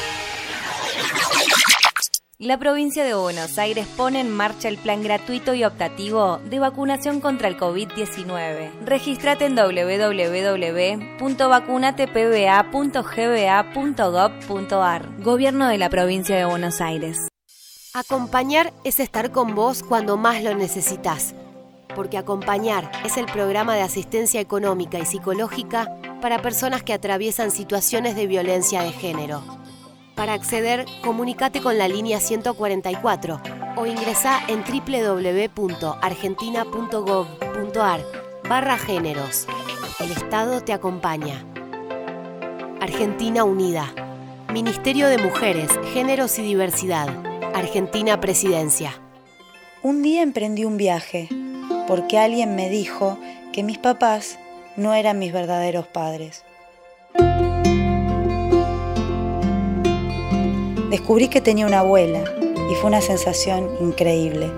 La provincia de Buenos Aires pone en marcha el plan gratuito y optativo de vacunación contra el COVID-19. Regístrate en www.vacunatepba.gba.gov.ar. Gobierno de la provincia de Buenos Aires. Acompañar es estar con vos cuando más lo necesitas. Porque Acompañar es el programa de asistencia económica y psicológica para personas que atraviesan situaciones de violencia de género para acceder, comunícate con la línea 144 o ingresa en www.argentina.gov.ar barra géneros. El Estado te acompaña. Argentina Unida. Ministerio de Mujeres, Géneros y Diversidad. Argentina Presidencia. Un día emprendí un viaje porque alguien me dijo que mis papás no eran mis verdaderos padres. Descubrí que tenía una abuela y fue una sensación increíble.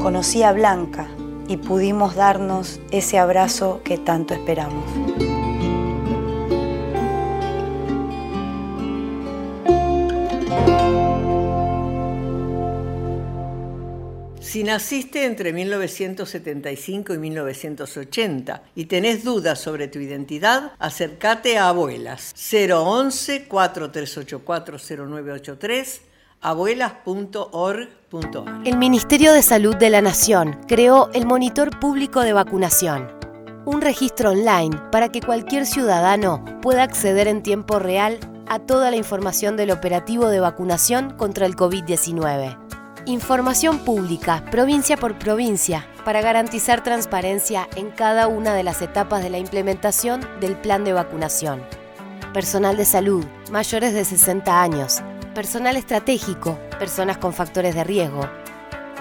Conocí a Blanca y pudimos darnos ese abrazo que tanto esperamos. Si naciste entre 1975 y 1980 y tenés dudas sobre tu identidad, acércate a Abuelas 011 4384 0983 abuelas.org.ar. El Ministerio de Salud de la Nación creó el Monitor Público de Vacunación, un registro online para que cualquier ciudadano pueda acceder en tiempo real a toda la información del operativo de vacunación contra el COVID-19. Información pública, provincia por provincia, para garantizar transparencia en cada una de las etapas de la implementación del plan de vacunación. Personal de salud, mayores de 60 años, personal estratégico, personas con factores de riesgo.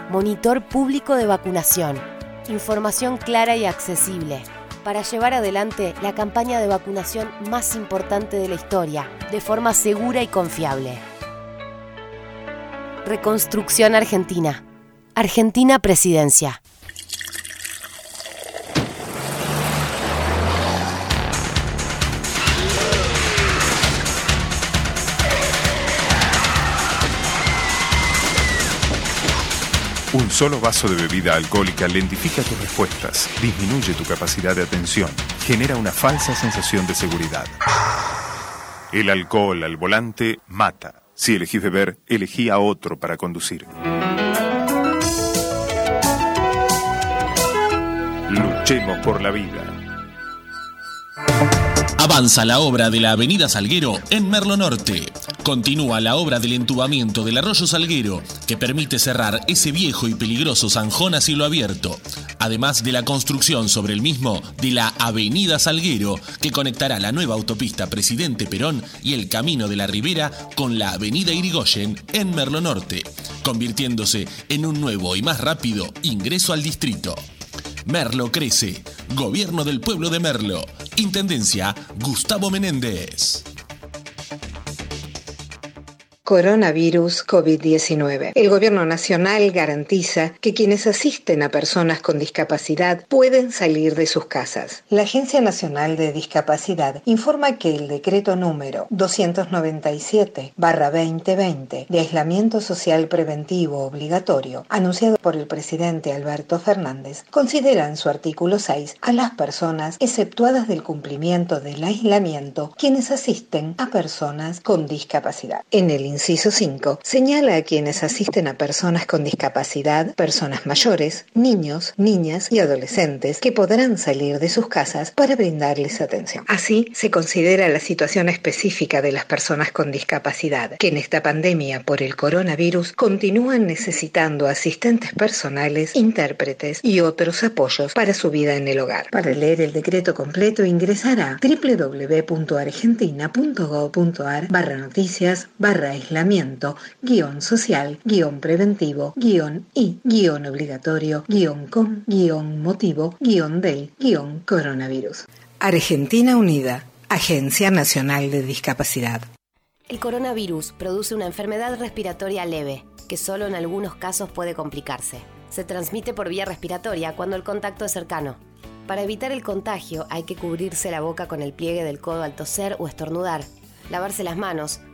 Monitor público de vacunación. Información clara y accesible para llevar adelante la campaña de vacunación más importante de la historia, de forma segura y confiable. Reconstrucción Argentina. Argentina Presidencia. Un solo vaso de bebida alcohólica lentifica tus respuestas, disminuye tu capacidad de atención, genera una falsa sensación de seguridad. El alcohol al volante mata. Si elegís beber, elegí a otro para conducir. Luchemos por la vida. Avanza la obra de la Avenida Salguero en Merlo Norte. Continúa la obra del entubamiento del arroyo Salguero, que permite cerrar ese viejo y peligroso zanjón a cielo abierto, además de la construcción sobre el mismo de la Avenida Salguero, que conectará la nueva autopista Presidente Perón y el Camino de la Ribera con la Avenida Irigoyen en Merlo Norte, convirtiéndose en un nuevo y más rápido ingreso al distrito. Merlo crece. Gobierno del pueblo de Merlo. Intendencia Gustavo Menéndez. Coronavirus COVID-19. El Gobierno Nacional garantiza que quienes asisten a personas con discapacidad pueden salir de sus casas. La Agencia Nacional de Discapacidad informa que el decreto número 297-2020 de aislamiento social preventivo obligatorio, anunciado por el presidente Alberto Fernández, considera en su artículo 6 a las personas exceptuadas del cumplimiento del aislamiento quienes asisten a personas con discapacidad. En el inciso 5, señala a quienes asisten a personas con discapacidad, personas mayores, niños, niñas y adolescentes que podrán salir de sus casas para brindarles atención. Así, se considera la situación específica de las personas con discapacidad, que en esta pandemia por el coronavirus continúan necesitando asistentes personales, intérpretes y otros apoyos para su vida en el hogar. Para leer el decreto completo ingresar a www.argentina.gov.ar barra noticias barra aislamiento, guion social, guion preventivo, guion y, guion obligatorio, guion con, guion motivo, guion del, guion coronavirus. Argentina Unida, Agencia Nacional de Discapacidad. El coronavirus produce una enfermedad respiratoria leve, que solo en algunos casos puede complicarse. Se transmite por vía respiratoria cuando el contacto es cercano. Para evitar el contagio hay que cubrirse la boca con el pliegue del codo al toser o estornudar, lavarse las manos,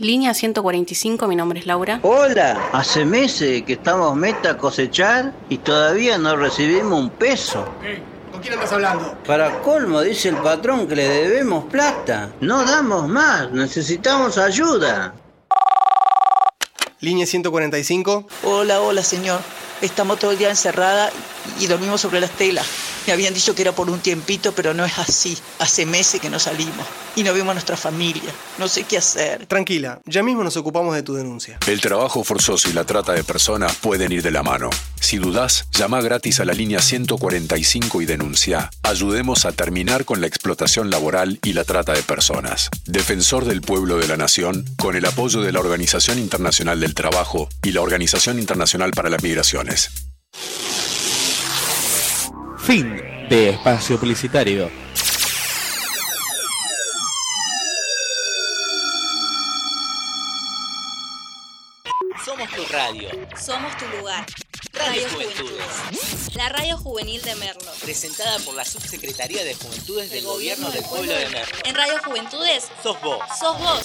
Línea 145, mi nombre es Laura. Hola, hace meses que estamos meta a cosechar y todavía no recibimos un peso. ¿Con quién andas hablando? Para colmo, dice el patrón que le debemos plata. No damos más, necesitamos ayuda. Línea 145. Hola, hola, señor. Estamos todo el día encerrada y dormimos sobre las telas. Me habían dicho que era por un tiempito, pero no es así. Hace meses que no salimos y no vemos a nuestra familia. No sé qué hacer. Tranquila, ya mismo nos ocupamos de tu denuncia. El trabajo forzoso y la trata de personas pueden ir de la mano. Si dudás, llama gratis a la línea 145 y denuncia. Ayudemos a terminar con la explotación laboral y la trata de personas. Defensor del pueblo de la nación, con el apoyo de la Organización Internacional del Trabajo y la Organización Internacional para las Migraciones. Fin de espacio publicitario. Somos tu radio. Somos tu lugar. Radio Radio Juventudes. Juventudes. La radio juvenil de Merlo. Presentada por la Subsecretaría de Juventudes del Gobierno del Pueblo de Merlo. En Radio Juventudes Sos vos. sos vos.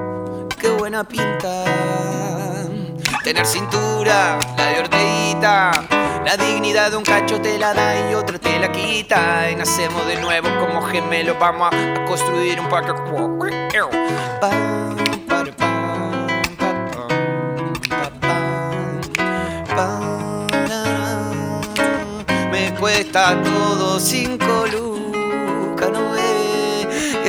Qué buena pinta. Tener cintura, la de Orteguita. La dignidad de un cacho te la da y otra te la quita. Y nacemos de nuevo como gemelos. Vamos a, construir un parque. Me cuesta todo no ve.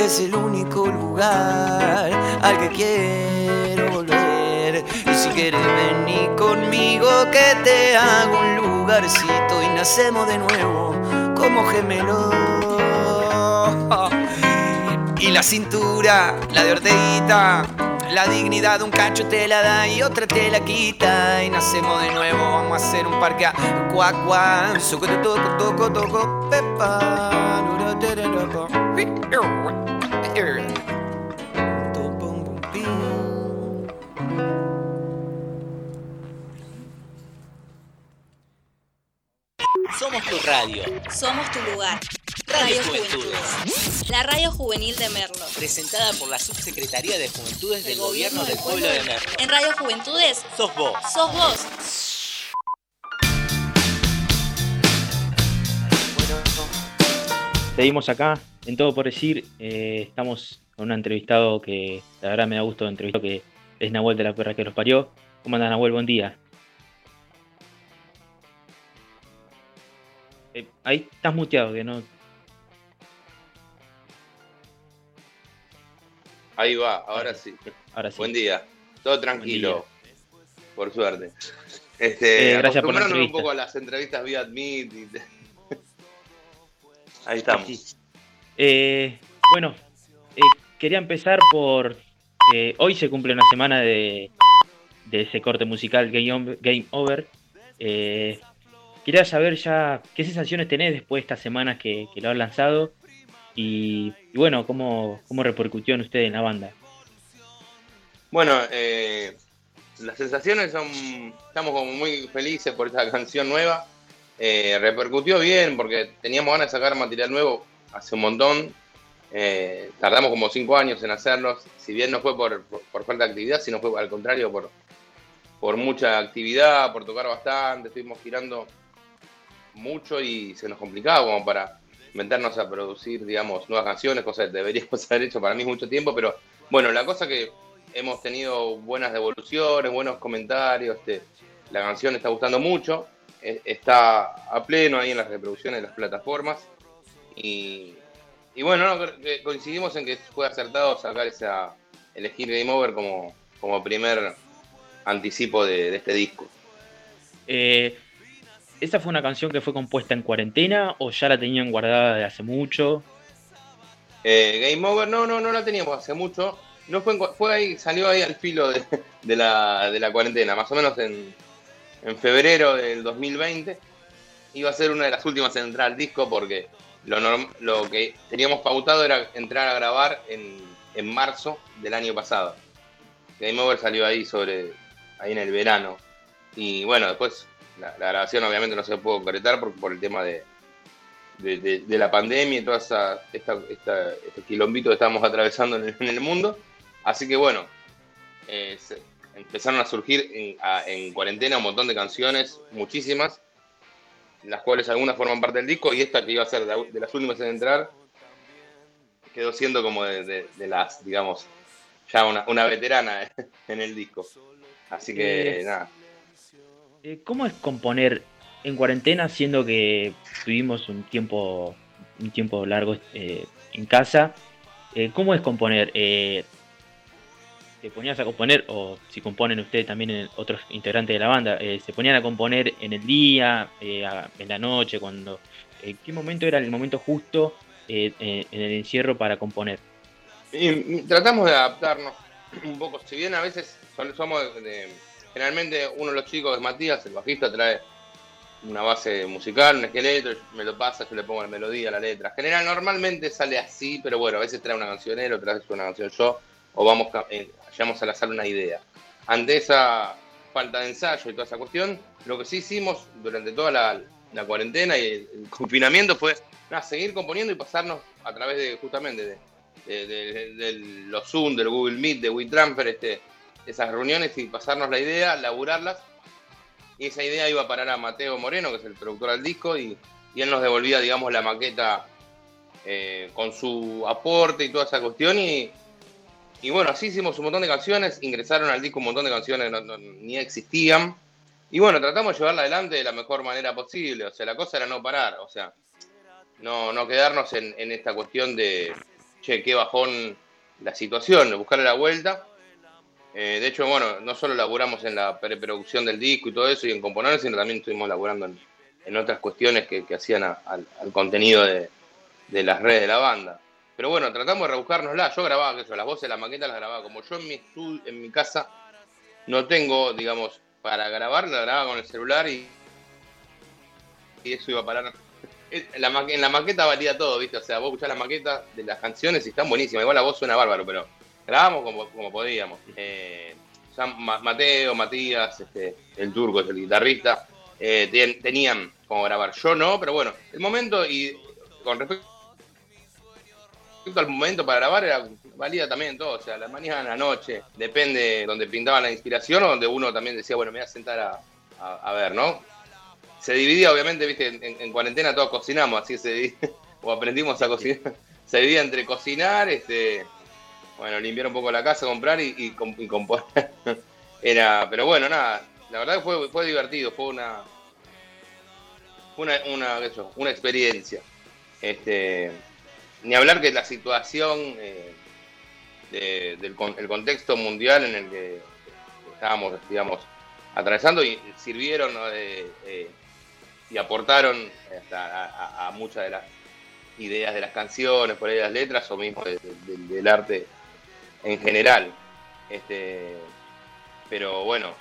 Es el único lugar al que quiero volver. Y si quieres venir conmigo, que te hago un lugarcito y nacemos de nuevo como gemelos. Y la cintura, la de Orteguita, la dignidad de un cacho te la da y otra te la quita. Y nacemos de nuevo, vamos a hacer un parque a cuac cuac, suco toco toco toco pepa. Somos tu radio. Somos tu lugar. Radio Juventudes. La radio juvenil de Merlo. Presentada por la Subsecretaría de Juventudes del Gobierno del Pueblo de Merlo. En Radio Juventudes Sos vos. sos vos. Seguimos acá, en todo por decir, eh, estamos con un entrevistado que la verdad me da gusto entrevistar, que es Nahuel de la Perra que los parió. ¿Cómo andas Nahuel? Buen día. Eh, ahí estás muteado, que no... Ahí va, ahora sí. Ahora sí. Buen día. Todo tranquilo. Por suerte. Este, Eh, gracias por la acostumbrarnos un poco a las entrevistas vía Admit. y- Ahí estamos. Eh, bueno, eh, quería empezar por... eh, hoy se cumple una semana de, de ese corte musical Game, On- Game Over. Eh, quería saber ya qué sensaciones tenés después de estas semanas que, que lo han lanzado y, bueno, cómo, cómo repercutió en usted en la banda. Bueno, eh, las sensaciones son, estamos como muy felices por esta canción nueva. Eh, repercutió bien porque teníamos ganas de sacar material nuevo hace un montón. Eh, tardamos como cinco años en hacerlos, si bien no fue por, por, por falta de actividad, sino fue al contrario por, por mucha actividad, por tocar bastante, estuvimos girando mucho y se nos complicaba como para meternos a producir, digamos, nuevas canciones, cosas que deberíamos haber hecho para mí mucho tiempo, pero bueno, la cosa que hemos tenido buenas devoluciones, buenos comentarios, este, la canción está gustando mucho, e- está a pleno ahí en las reproducciones de las plataformas y, bueno, no, coincidimos en que fue acertado sacar esa, elegir Game Over como, como primer anticipo de, de este disco. Eh, ¿Esa fue una canción que fue compuesta en cuarentena o ya la tenían guardada de hace mucho? Eh, Game Over, no, no, no la teníamos hace mucho. No fue, fue ahí, salió ahí al filo de, la, de la cuarentena, más o menos en, en febrero del 2020. Iba a ser una de las últimas en entrar al disco porque lo, lo que teníamos pautado era entrar a grabar en, en marzo del año pasado. Game Over salió ahí sobre ahí en el verano. Y bueno, después la, la grabación obviamente no se pudo concretar por, por el tema de, de, de- de la pandemia y toda esa, esta, esta- este quilombito que estamos atravesando en el, en el mundo. Así que bueno, eh, se- empezaron a surgir en, a- en cuarentena un montón de canciones, muchísimas, las cuales algunas forman parte del disco y esta que iba a ser de, de las últimas en entrar quedó siendo como de, las, digamos, ya una, una veterana en el disco. Así que nada. Eh, ¿Cómo es componer en cuarentena siendo que tuvimos un tiempo, un tiempo largo eh, en casa? Eh, ¿Cómo es componer? Eh, ¿Te ponías a componer, o si componen ustedes también otros integrantes de la banda, se ponían a componer en el día, en la noche, cuando... ¿En qué momento era el momento justo en el encierro para componer? Y tratamos de adaptarnos un poco, si bien a veces somos de- generalmente uno de los chicos es Matías, el bajista trae una base musical, un esqueleto, me lo pasa, yo le pongo la melodía, la letra. General, normalmente sale así, pero bueno, a veces trae una canción él, otras veces una canción yo, o vamos, eh, llevamos a la sala una idea. Ante esa falta de ensayo y toda esa cuestión, lo que sí hicimos durante toda la, cuarentena y el, el confinamiento fue seguir componiendo y pasarnos a través de justamente de- de los Zoom, del Google Meet, de WeTransfer, este, esas reuniones y pasarnos la idea, laburarlas. Y esa idea iba a parar a Mateo Moreno, que es el productor del disco, y, él nos devolvía, digamos, la maqueta eh, con su aporte y toda esa cuestión. Y, y bueno, así hicimos un montón de canciones, ingresaron al disco un montón de canciones no- no- ni existían. Y bueno, tratamos de llevarla adelante de la mejor manera posible. O sea, la cosa era no parar, o sea, no, no quedarnos en, en esta cuestión de, che, qué bajón la situación, buscarle la vuelta. Eh, de hecho, bueno, no solo laburamos en la preproducción del disco y todo eso y en componer, sino también estuvimos laburando en, otras cuestiones que, hacían al, contenido de, las redes de la banda. Pero bueno, tratamos de rebuscárnosla. Yo grababa, eso, las voces, las maquetas las grababa. Como yo en mi en mi casa no tengo, digamos, para grabar, la grababa con el celular y, y eso iba a parar. La en la maqueta valía todo, ¿viste? O sea, vos escuchás la maqueta de las canciones y están buenísimas. Igual la voz suena bárbaro, pero grabamos como, como podíamos. Eh, Mateo, Matías, este, el turco es el guitarrista, eh, ten- tenían como grabar. Yo no, pero bueno, el momento y con respecto al momento para grabar era, valía también todo, o sea, la mañana, la noche, depende donde pintaba la inspiración o donde uno también decía, bueno, me voy a sentar a, a- ver, ¿no? Se dividía, obviamente, viste, en, en cuarentena todos cocinamos, así se o aprendimos a cocinar. Se dividía entre cocinar, este, bueno, limpiar un poco la casa, comprar y, y, y componer. Era, pero bueno, nada, la verdad que fue, fue divertido, fue una, una, una, yo, una experiencia. Este, ni hablar que la situación eh, de- del el contexto mundial en el que estábamos, digamos, atravesando y sirvieron eh, y aportaron a, muchas de las ideas de las canciones, por ahí las letras o mismo de- de- del arte en general. Este, pero bueno,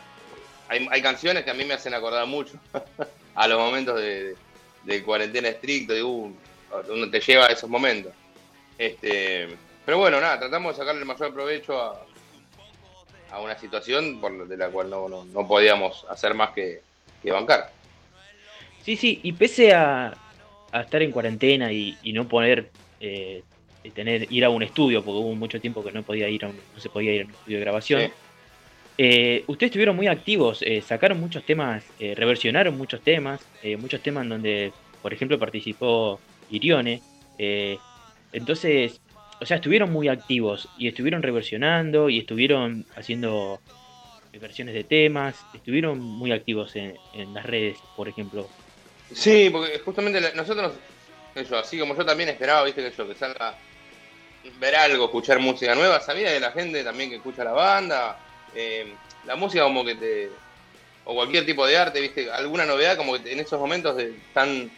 hay, hay canciones que a mí me hacen acordar mucho a los momentos de, de cuarentena estricto, y uh, uno te lleva a esos momentos. Este, pero bueno, nada, tratamos de sacarle el mayor provecho a, a una situación por de la cual no, no, no podíamos hacer más que, que bancar. Sí, sí, y pese a, a estar en cuarentena y, y no poder eh, tener ir a un estudio, porque hubo mucho tiempo que no podía ir a un- no se podía ir a un estudio de grabación. Sí. eh, ustedes estuvieron muy activos, eh, sacaron muchos temas, eh, reversionaron muchos temas, muchos temas en donde, por ejemplo, participó Irione. entonces, o sea, estuvieron muy activos y estuvieron reversionando y estuvieron haciendo versiones de temas, estuvieron muy activos en, en las redes, por ejemplo. Sí, porque justamente nosotros, eso, así como yo también esperaba, viste, que yo, que salga ver algo, escuchar música nueva, sabía que la gente también que escucha la banda, eh, la música como que te, o cualquier tipo de arte, viste, alguna novedad como que en esos momentos de, tan,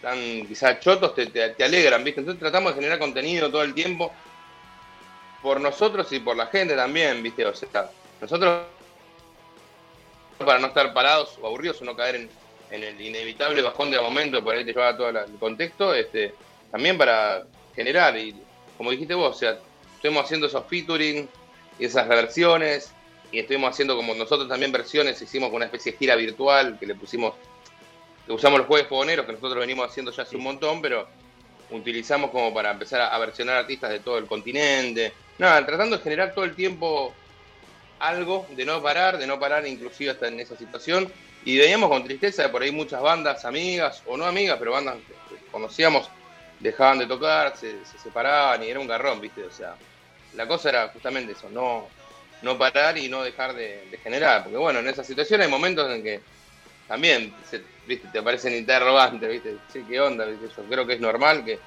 tan quizás chotos te, te, alegran, viste, entonces tratamos de generar contenido todo el tiempo por nosotros y por la gente también, viste, o sea, nosotros para no estar parados o aburridos o no caer en, en el inevitable bajón de momento, por ahí te lleva todo el contexto, este, también para generar, y como dijiste vos, o sea, estuvimos haciendo esos featuring y esas reversiones, y estuvimos haciendo como nosotros también versiones, hicimos una especie de gira virtual que le pusimos, que usamos los jueves fogoneros, que nosotros venimos haciendo ya hace un montón, pero utilizamos como para empezar a, a versionar artistas de todo el continente. Nada, tratando de generar todo el tiempo algo, de no parar, de no parar inclusive hasta en esa situación. Y veíamos con tristeza de por ahí muchas bandas amigas, o no amigas, pero bandas que que conocíamos, dejaban de tocar, se, se separaban y era un garrón, ¿viste? O sea, la cosa era justamente eso, no, no parar y no dejar de, generar. Porque bueno, en esa situación hay momentos en que también se- ¿viste? te aparecen interrogantes, ¿viste? Sí, ¿qué onda? ¿viste? Yo creo que es normal que,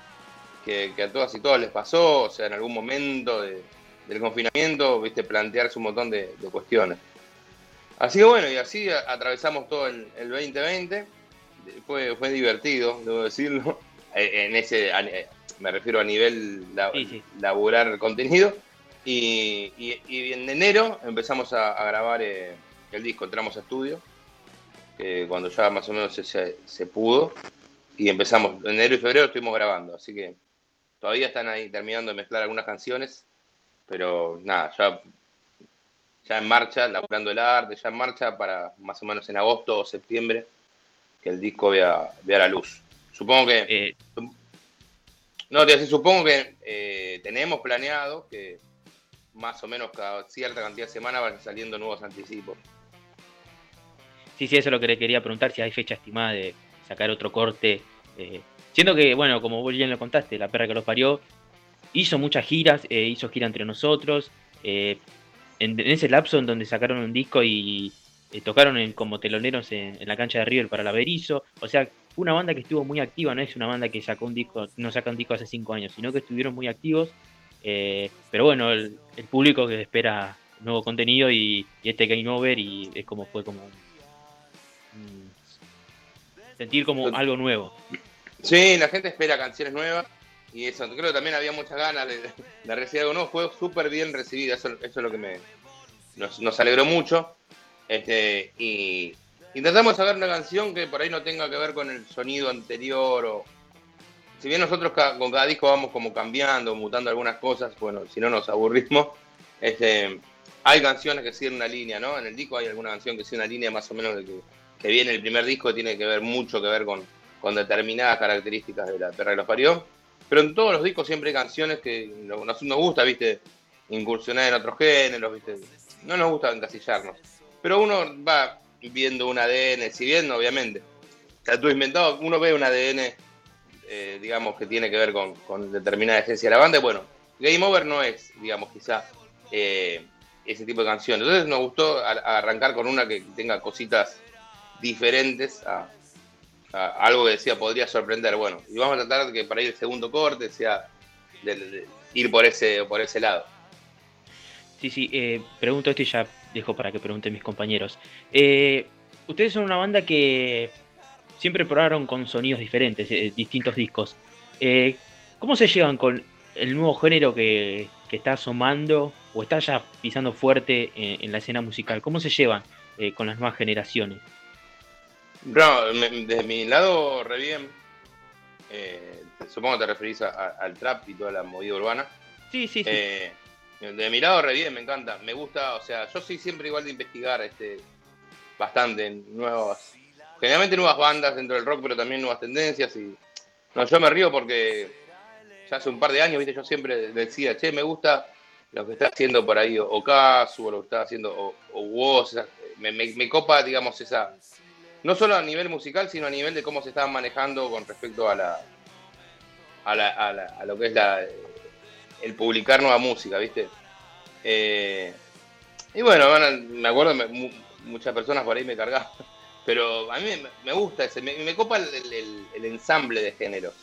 que, a todas y todos les pasó, o sea, en algún momento de- del confinamiento, ¿viste? plantearse un montón de, cuestiones. Así que bueno, y así atravesamos todo el, el 2020. Fue, fue divertido, debo decirlo. Eh, En ese, eh, me refiero a nivel la- laburar contenido. Y, y- y en enero empezamos a, a grabar eh, el disco, entramos a estudio, cuando ya más o menos se, se- se pudo. Y empezamos, en enero y febrero estuvimos grabando, así que todavía están ahí terminando de mezclar algunas canciones, pero nada, ya ya en marcha, laburando el arte, ya en marcha para más o menos en agosto o septiembre que el disco vea, vea la luz. Supongo que... no, te supongo que eh, tenemos planeado que más o menos cada cierta cantidad de semanas van saliendo nuevos anticipos. Sí, sí, eso es lo que le quería preguntar, si hay fecha estimada de sacar otro corte. eh, siendo que, bueno, como vos bien lo contaste, la perra que los parió hizo muchas giras, eh, hizo gira entre nosotros. eh, en, en ese lapso en donde sacaron un disco y eh, tocaron en- como teloneros en, en la cancha de River para la Berizo. O sea, una banda que estuvo muy activa, no es una banda que sacó un disco, no saca un disco hace cinco años, sino que estuvieron muy activos. eh, pero bueno, el, el público que espera nuevo contenido y, y este Game Over y es como fue como sentir como algo nuevo. Sí, la gente espera canciones nuevas y eso, creo que también había muchas ganas de, de recibir algo nuevo, fue súper bien recibida, eso, eso es lo que me, nos, nos alegró mucho. Este, y, de sacar una canción que por ahí no tenga que ver con el sonido anterior o... Si bien nosotros con cada disco vamos como cambiando, mutando algunas cosas, bueno, si no nos aburrimos, este, hay canciones que siguen una línea, ¿no? En el disco hay alguna canción que sigue una línea más o menos de que, viene el primer disco que tiene que ver mucho que ver con, determinadas características de la perra que los parió. Pero en todos los discos siempre hay canciones que no- nos, nos gusta, ¿viste? Incursionar en otros géneros, ¿viste? No nos gusta encasillarnos. Pero uno va viendo un ADN, si bien, obviamente, todo inventado, uno ve un ADN, eh, digamos, que tiene que ver con, determinada esencia de la banda. Bueno, Game Over no es, digamos, quizá eh, ese tipo de canción. Entonces nos gustó arrancar con una que tenga cositas diferentes a, algo que decía podría sorprender. Bueno, y vamos a tratar de que para ir el segundo corte sea ir por ese, por ese lado. Sí, sí, eh, pregunto esto ya dejo para que pregunten mis compañeros. Eh, ustedes son una banda que siempre probaron con sonidos diferentes, eh, distintos discos. Eh, ¿Cómo se llevan con el nuevo género que, que está asomando o está ya pisando fuerte en, en la escena musical? ¿Cómo se llevan eh, con las nuevas generaciones? No, me- desde mi lado, re bien. Eh, supongo que te referís a- a- al trap y toda la movida urbana. Sí, sí, sí. De mi lado, re bien, me encanta. Me gusta, o sea, yo soy siempre igual de investigar este, bastante nuevas. Generalmente nuevas bandas dentro del rock, pero también nuevas tendencias. y No, yo me río porque ya hace un par de años, viste, yo siempre decía, che, me gusta lo que está haciendo por ahí Ocasu, o lo que está haciendo o, o me, me- me copa, digamos, esa. No solo a nivel musical, sino a nivel de cómo se estaban manejando con respecto a la. a, la, a, la- a lo que es la, el publicar nueva música, ¿viste? Eh, y bueno, me acuerdo, muchas personas por ahí me cargaban, pero a mí me, gusta ese, me, copa el, ensamble de géneros,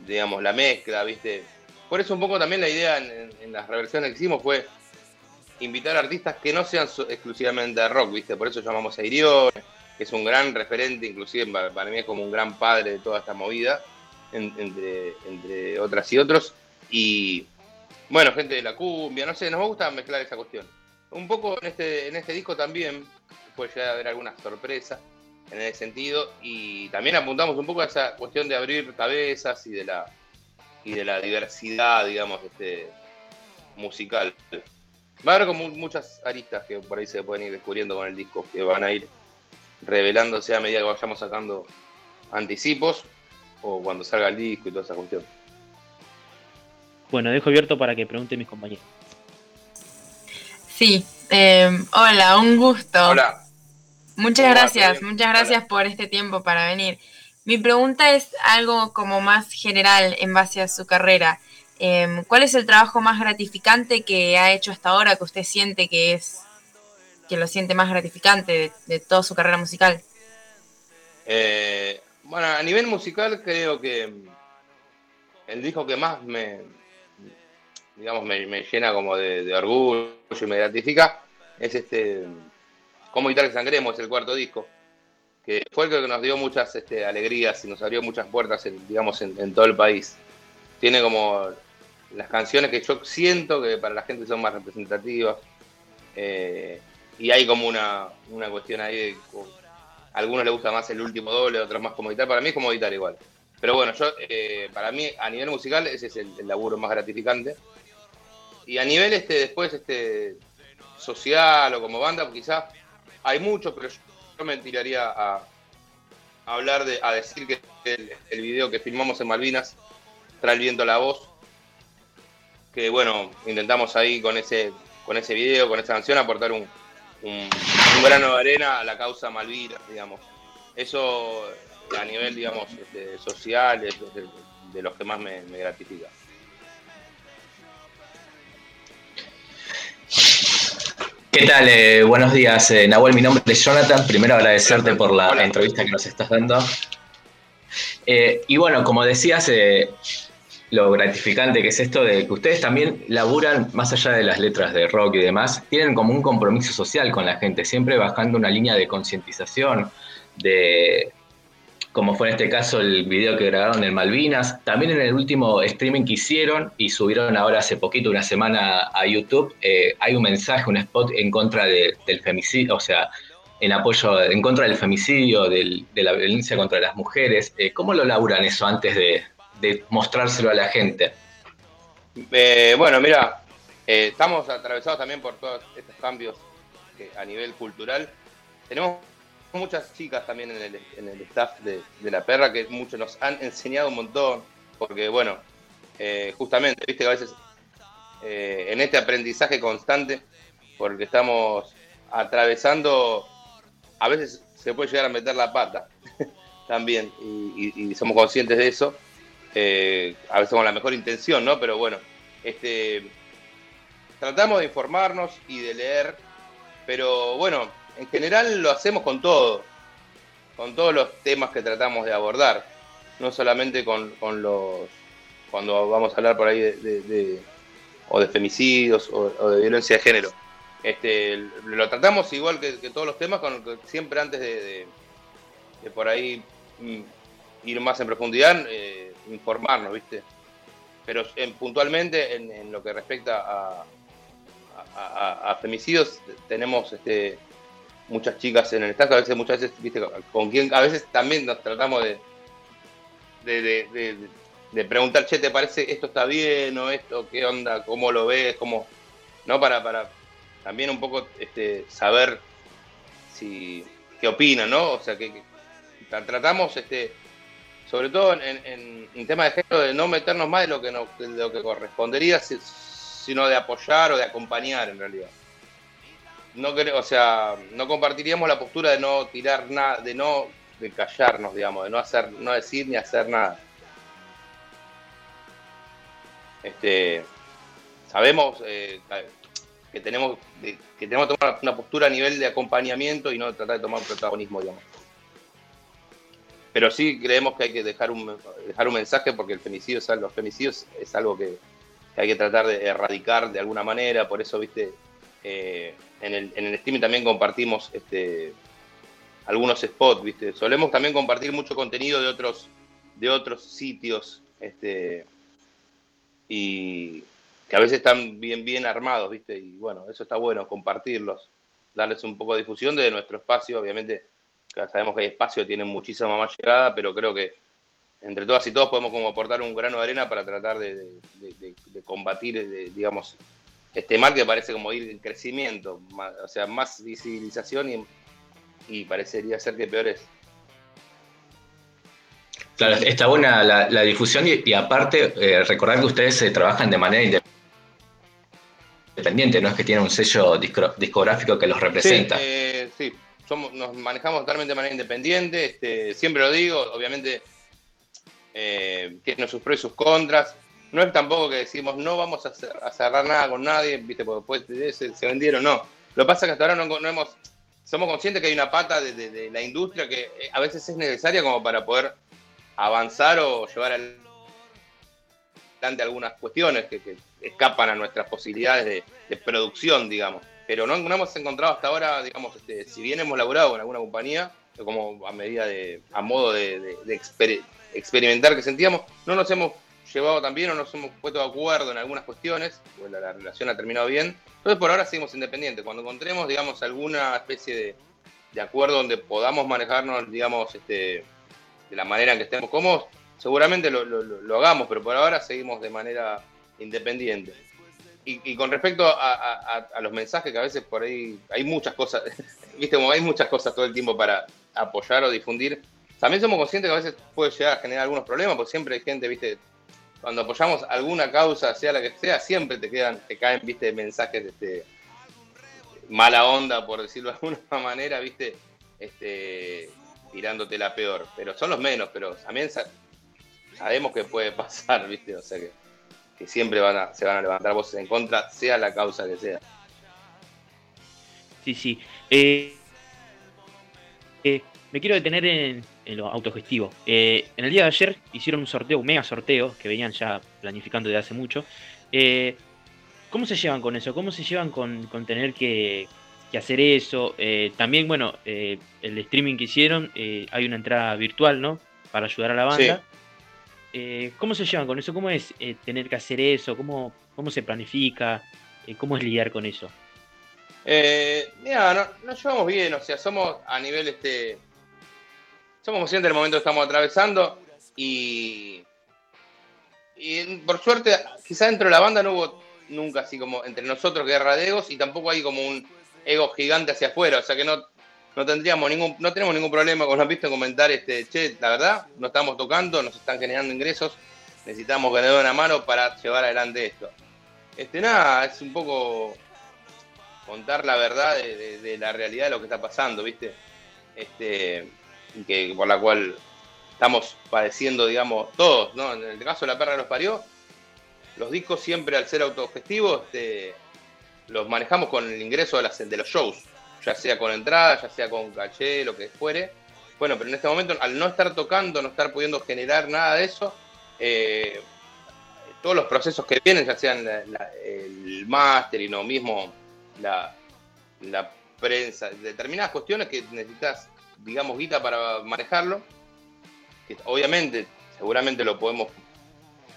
digamos, la mezcla, ¿viste? Por eso un poco también la idea en, las reversiones que hicimos fue invitar artistas que no sean exclusivamente de rock, ¿viste? Por eso llamamos a Irión, que es un gran referente, inclusive para, mí es como un gran padre de toda esta movida, en- entre, entre otras y otros. Y bueno, gente de la cumbia, no sé, nos gusta mezclar esa cuestión. Un poco en este, en este disco también puede llegar a haber alguna sorpresa en ese sentido y también apuntamos un poco a esa cuestión de abrir cabezas y de la y de la diversidad, digamos, este, musical. Va a haber como muchas aristas que por ahí se pueden ir descubriendo con el disco, que van a ir revelándose a medida que vayamos sacando anticipos o cuando salga el disco y toda esa cuestión. Bueno, dejo abierto para que pregunten mis compañeros. Sí, eh, hola, un gusto. Hola. Muchas gracias, muchas gracias por este tiempo para venir. Mi pregunta es algo como más general en base a su carrera. Em, ¿Cuál es el trabajo más gratificante que ha hecho hasta ahora que usted siente que es, que lo siente más gratificante de, de toda su carrera musical? Eh, bueno, a nivel musical creo que el disco que más me, digamos, me, me llena como de, orgullo y me gratifica es este Como Guitarra que Sangremos, el cuarto disco, que fue el que nos dio muchas este, alegrías y nos abrió muchas puertas, en, digamos, en, todo el país. Tiene como las canciones que yo siento que para la gente son más representativas. eh, y hay como una, una cuestión ahí de a algunos les gusta más el último doble, a otros más como guitarra. Para mí es como guitarra igual. Pero bueno, yo eh, para mí a nivel musical ese es el laburo más gratificante. Y a nivel este después este social o como banda, quizás hay muchos, pero yo, me tiraría a, hablar de, a decir que el, video que filmamos en Malvinas trae el viento la voz. Que bueno, intentamos ahí con ese, con ese video, con esa canción, aportar un, grano de arena a la causa Malvinas, digamos. Eso a nivel, digamos, este, social es de, los que más me gratifica. ¿Qué tal? Eh, buenos días, eh, Nahuel. Mi nombre es Jonathan. Primero agradecerte por la entrevista que nos estás dando. Eh, y bueno, como decías, eh, lo gratificante que es esto de que ustedes también laburan, más allá de las letras de rock y demás, tienen como un compromiso social con la gente, siempre bajando una línea de concientización, de como fue en este caso el video que grabaron en Malvinas, también en el último streaming que hicieron y subieron ahora hace poquito, una semana a YouTube, eh, hay un mensaje, un spot en contra de- del femicidio, o sea, en apoyo, en contra del femicidio, de la violencia contra las mujeres. Eh, ¿Cómo lo laburan eso antes de, de mostrárselo a la gente? Eh, bueno, mira, eh, estamos atravesados también por todos estos cambios que a nivel cultural. Tenemos muchas chicas también en el, staff de, La Perra que muchos nos han enseñado un montón, porque bueno, eh, justamente, viste a veces eh, en este aprendizaje constante, porque estamos atravesando, a veces se puede llegar a meter la pata también, y somos conscientes de eso, eh, a veces con la mejor intención, ¿no? Pero bueno, este, tratamos de informarnos y de leer, pero bueno, en general lo hacemos con todo, con todos los temas que tratamos de abordar, no solamente con, con los, cuando vamos a hablar por ahí de, o de femicidios o, de violencia de género. Este, lo tratamos igual que, todos los temas, con, siempre antes de, de- de por ahí mm, ir más en profundidad, eh, informarnos, ¿viste? Pero en- puntualmente en, en lo que respecta a, a- a- a femicidios, tenemos este, muchas chicas en el staff, a veces, muchas veces, viste, con quien a veces también nos tratamos de, de, de, preguntar, che, ¿te parece esto está bien o esto? ¿Qué onda? ¿Cómo lo ves? ¿Cómo? ¿No? Para, para también un poco este, saber si qué opinan, ¿no? O sea, que, que tra- tratamos, este, sobre todo en, en, en tema de género, de no meternos más de lo que, nos, de lo que correspondería, si- sino de apoyar o de acompañar en realidad. No creo, o sea, no compartiríamos la postura de no tirar nada, de no de callarnos, digamos, de no hacer, no decir ni hacer nada. Este, sabemos eh, que tenemos que tenemos que tomar una postura a nivel de acompañamiento y no tratar de tomar protagonismo, digamos. Pero sí creemos que hay que dejar un, dejar un mensaje porque el femicidio los femicidios es algo que, que hay que tratar de erradicar de alguna manera, por eso, viste, eh, en, el, en el streaming también compartimos este, algunos spots, viste. Solemos también compartir mucho contenido de otros, de otros sitios, este, y que a veces están bien, bien armados, viste, y bueno, eso está bueno, compartirlos, darles un poco de difusión de nuestro espacio, obviamente, sabemos que hay espacio, tienen muchísima más llegada, pero creo que entre todas y todos podemos como aportar un grano de arena para tratar de, de- combatir, digamos, este mal que parece como ir en crecimiento, o sea, más visibilización y, y parecería ser que peor es. Claro, está buena la, la difusión y, y aparte eh, recordar que ustedes eh, trabajan de manera independiente, no es que tienen un sello discro- discográfico que los representa. Sí, eh, sí, somos, nos manejamos totalmente de manera independiente, este, siempre lo digo, obviamente eh, tiene sus pros y sus contras. No es tampoco que decimos no vamos a, cer- a cerrar nada con nadie, viste, porque después de ese se vendieron, no. Lo que pasa es que hasta ahora no, hemos, somos conscientes que hay una pata de, la industria que eh, a veces es necesaria como para poder avanzar o llevar adelante algunas cuestiones que, escapan a nuestras posibilidades de, producción, digamos. Pero no, hemos encontrado hasta ahora, digamos, este, si bien hemos laburado con alguna compañía, como a medida de, a modo de, de- de exper- experimentar que sentíamos, no nos hemos llevado tan bien o nos hemos puesto de acuerdo en algunas cuestiones, pues la, la relación ha terminado bien. Entonces por ahora seguimos independientes. Cuando encontremos, digamos, alguna especie de, de acuerdo donde podamos manejarnos, digamos, este, de la manera en que estemos cómodos, seguramente lo, hagamos, pero por ahora seguimos de manera independiente. Y, con respecto a- a los mensajes, que a veces por ahí hay muchas cosas, viste, como hay muchas cosas todo el tiempo para apoyar o difundir, también somos conscientes que a veces puede llegar a generar algunos problemas, porque siempre hay gente, viste, cuando apoyamos alguna causa, sea la que sea, siempre te quedan, te caen, viste, mensajes de este, mala onda, por decirlo de alguna manera, viste, este, tirándote la peor. Pero son los menos, pero también sa- sabemos que puede pasar, viste, o sea que, que siempre van a, se van a levantar voces en contra, sea la causa que sea. Sí, sí. Eh, eh, me quiero detener en, en lo autogestivo. Eh, en el día de ayer hicieron un sorteo, un mega sorteo, que venían ya planificando desde hace mucho. Eh, ¿Cómo se llevan con eso? ¿Cómo se llevan con, con tener que, que hacer eso? Eh, también, bueno, el streaming que hicieron, hay una entrada virtual, ¿no? Para ayudar a la banda. ¿Cómo se llevan con eso? ¿Cómo es tener que hacer eso? ¿Cómo, cómo se planifica? ¿Cómo es lidiar con eso? Eh, mira, no, nos llevamos bien, o sea, somos a nivel este. Somos conscientes del momento que estamos atravesando y. Y por suerte, quizá dentro de la banda no hubo nunca así como entre nosotros guerra de egos y tampoco hay como un ego gigante hacia afuera, o sea que no, no tendríamos ningún, no tenemos ningún problema con los visto comentar este, che, la verdad, no estamos tocando, nos están generando ingresos, necesitamos que den una mano para llevar adelante esto. Este nada, es un poco contar la verdad de- de la realidad de lo que está pasando, ¿viste? Este, que por la cual estamos padeciendo, digamos, todos, ¿no? En el caso de La Perra que nos parió, los discos siempre al ser autogestivos, este, los manejamos con el ingreso de, las- de los shows, ya sea con entrada, ya sea con caché, lo que fuere. Bueno, pero en este momento, al no estar tocando, no estar pudiendo generar nada de eso, eh, todos los procesos que vienen, ya sean el máster y lo mismo la, la prensa, determinadas cuestiones que necesitas, digamos, guita para manejarlo, que obviamente, seguramente lo podemos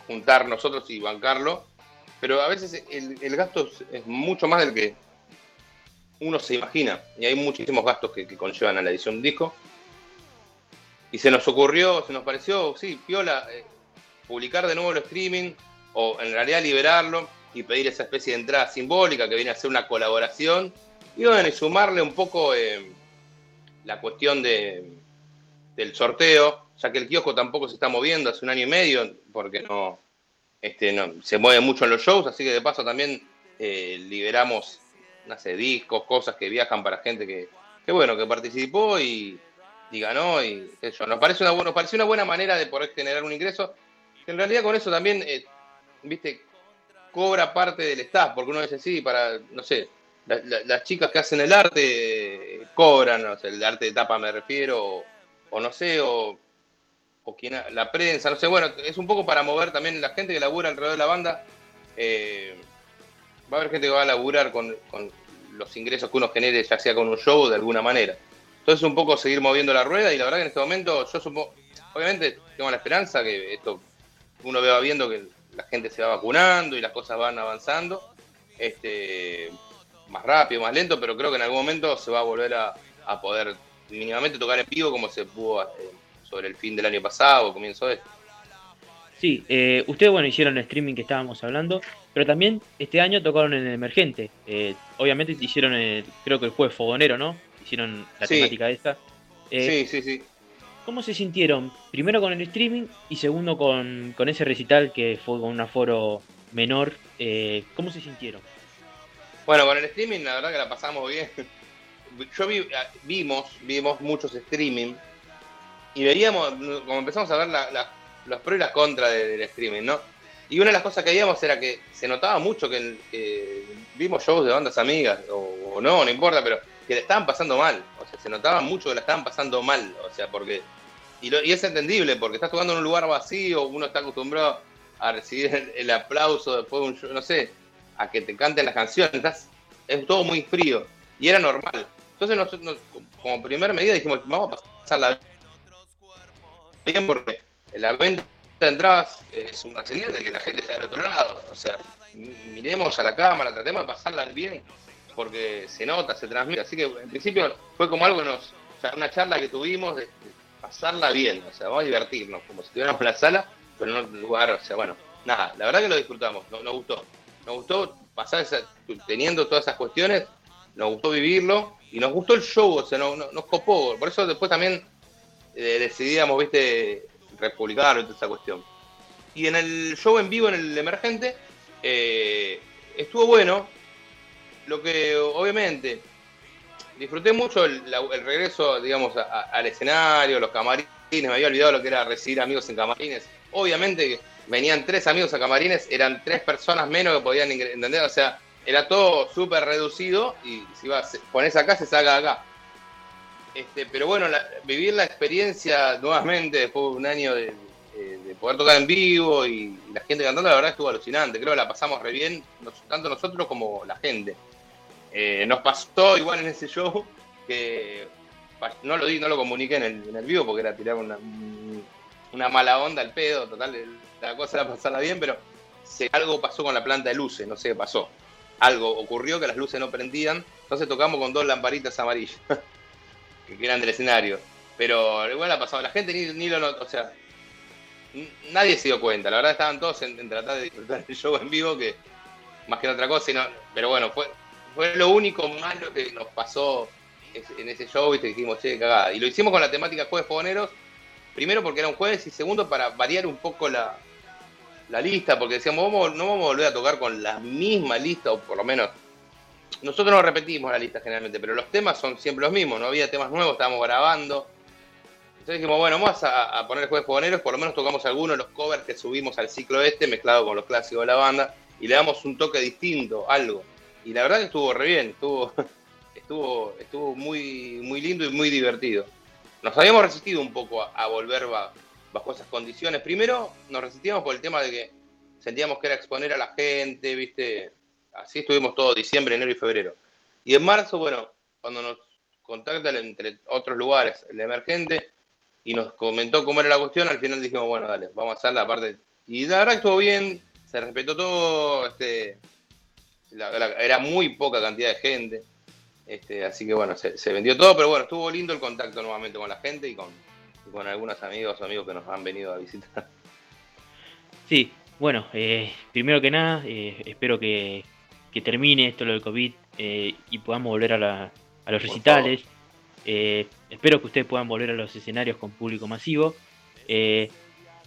juntar nosotros y bancarlo, pero a veces el, el gasto es, mucho más del que uno se imagina. Y hay muchísimos gastos que, que conllevan a la edición de un disco. Y se nos ocurrió, se nos pareció, sí, piola, eh, publicar de nuevo el streaming, o en realidad liberarlo y pedir esa especie de entrada simbólica que viene a ser una colaboración. Y bueno, y sumarle un poco eh, la cuestión de, del sorteo, ya que el kiosco tampoco se está moviendo hace un año y medio, porque no, este, no se mueve mucho en los shows, así que de paso también eh, liberamos, no sé, discos, cosas que viajan para gente que, que bueno, que participó y, y ganó y eso. Nos parece una, nos pareció una buena manera de poder generar un ingreso, que en realidad con eso también, eh, viste, cobra parte del staff, porque uno dice, sí, para, no sé, la- la- las chicas que hacen el arte cobran, no sé, el arte de tapa me refiero, o, o no sé, o, o quien, ha- la prensa, no sé, bueno, es un poco para mover también la gente que labura alrededor de la banda. eh, va a haber gente que va a laburar con, con los ingresos que uno genere, ya sea con un show de alguna manera. Entonces un poco seguir moviendo la rueda y la verdad que en este momento yo supongo, obviamente tengo la esperanza que esto uno va viendo que la gente se va vacunando y las cosas van avanzando, este más rápido, más lento, pero creo que en algún momento se va a volver a, a poder mínimamente tocar en vivo como se pudo eh, sobre el fin del año pasado o comienzo de este. Sí, eh, ustedes, bueno, hicieron el streaming que estábamos hablando, pero también este año tocaron en el Emergente. Eh, obviamente hicieron, el- creo que el jueves fogonero, ¿no? Hicieron la Sí. temática esta. Eh, sí, sí, sí. ¿Cómo se sintieron? Primero con el streaming y segundo con, con ese recital que fue con un aforo menor. Eh, ¿Cómo se sintieron? Bueno, con el streaming la verdad que la pasamos bien. Yo vi, vimos, vimos muchos streaming y veíamos, como empezamos a ver la- la- los pros y las contras de- del streaming, ¿no? Y una de las cosas que veíamos era que se notaba mucho que, que vimos shows de bandas amigas, o, o no, no importa, pero que le estaban pasando mal. O sea, se notaba mucho que la estaban pasando mal. O sea, porque. Y, lo- y es entendible, porque estás tocando en un lugar vacío, uno está acostumbrado a recibir el aplauso después de un show, no sé, a que te canten las canciones. Es todo muy frío. Y era normal. Entonces, nosotros, como primer medida, dijimos, vamos a pasarla bien porque la venta de entradas es una señal de que la gente está del otro lado. O sea, mi- miremos a la cámara, tratemos de pasarla bien, porque se nota, se transmite. Así que en principio fue como algo, nos, o sea, una charla que tuvimos de, pasarla bien. O sea, vamos a divertirnos, como si estuviéramos en la sala, pero en un lugar, o sea, bueno, nada, la verdad que lo disfrutamos, no- nos gustó. Nos gustó pasar esa, teniendo todas esas cuestiones, nos gustó vivirlo y nos gustó el show, o sea, no- no- nos copó. Por eso después también eh, decidíamos, viste, republicar toda esa cuestión. Y en el show en vivo, en el emergente, eh, estuvo bueno. Lo que obviamente disfruté mucho el, regreso, digamos, a- al escenario, los camarines. Me había olvidado lo que era recibir amigos en camarines. Obviamente venían tres amigos a camarines, eran tres personas menos que podían entender. O sea, era todo súper reducido y si vas, pones acá, se saca acá. Este, pero bueno, vivir la experiencia nuevamente después de un año de, de- de poder tocar en vivo y, la gente cantando, la verdad estuvo alucinante. Creo que la pasamos re bien, tanto nosotros como la gente. Eh, nos pasó igual en ese show que no lo di, no lo comuniqué en el, en el vivo porque era tirar una, mala onda al pedo, total, la cosa era pasarla bien, pero algo pasó con la planta de luces, no sé qué pasó. Algo ocurrió que las luces no prendían, entonces tocamos con dos lamparitas amarillas que eran del escenario. Pero igual ha pasado, la gente ni, ni lo notó, o sea, nadie se dio cuenta, la verdad estaban todos en, tratar de disfrutar el show en vivo que más que otra cosa, no- pero bueno, fue, fue lo único malo que nos pasó en ese show, y dijimos, che, cagada. Y lo hicimos con la temática Jueves Fogoneros, primero porque era un jueves y segundo para variar un poco la, la lista, porque decíamos, vamos, no vamos a volver a tocar con la misma lista, o por lo menos nosotros no repetimos la lista generalmente, pero los temas son siempre los mismos, no había temas nuevos, estábamos grabando. Entonces dijimos, bueno, vamos a, a poner Jueves Fogoneros, por lo menos tocamos algunos de los covers que subimos al ciclo este, mezclado con los clásicos de la banda, y le damos un toque distinto, algo. Y la verdad que estuvo re bien, estuvo, estuvo, estuvo muy, muy lindo y muy divertido. Nos habíamos resistido un poco a, a volver ba- bajo esas condiciones. Primero nos resistíamos por el tema de que sentíamos que era exponer a la gente, viste, así estuvimos todo diciembre, enero y febrero. Y en marzo, bueno, cuando nos contacta el- entre otros lugares el emergente y nos comentó cómo era la cuestión, al final dijimos, bueno, dale, vamos a hacer la parte. Y la verdad estuvo bien, se respetó todo, este, era muy poca cantidad de gente. Este, así que bueno, se, vendió todo, pero bueno, estuvo lindo el contacto nuevamente con la gente y con, con algunos amigos o amigos que nos han venido a visitar. Sí, bueno, eh, primero que nada, eh, espero que, que termine esto lo del COVID eh, y podamos volver a, la- a los recitales. Espero que ustedes puedan volver a los escenarios con público masivo.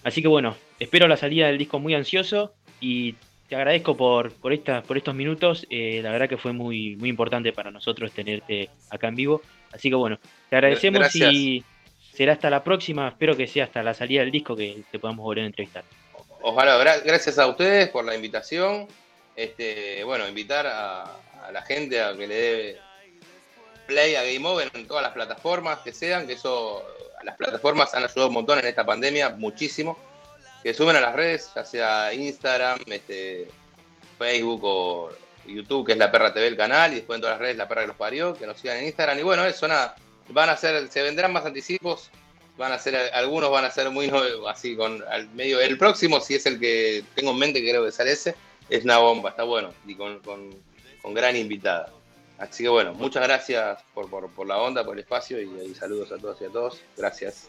Así que bueno, espero la salida del disco muy ansioso y te agradezco por, por, esta- por estos minutos. Eh, la verdad que fue muy, muy importante para nosotros tenerte acá en vivo. Así que bueno, te agradecemos Gracias. y será hasta la próxima. Espero que sea hasta la salida del disco que te podamos volver a entrevistar. Ojalá, gra- gracias a ustedes por la invitación. Este, bueno, invitar a, a la gente a que le dé play a Game Over en todas las plataformas que sean, que eso, las plataformas han ayudado un montón en esta pandemia, muchísimo. Que suben a las redes, ya sea Instagram, este, Facebook o YouTube, que es La Perra TV el canal, y después en todas las redes La Perra que los parió, que nos sigan en Instagram. Y bueno, eso nada, van a ser, se vendrán más anticipos, van a ser, algunos van a ser muy nuevos, así con al medio. El próximo, si es el que tengo en mente, creo que sale ese, es una bomba, está bueno, y con, con- con gran invitada. Así que bueno, muchas gracias por, por- por la onda, por el espacio y, y saludos a todos y a todos. Gracias.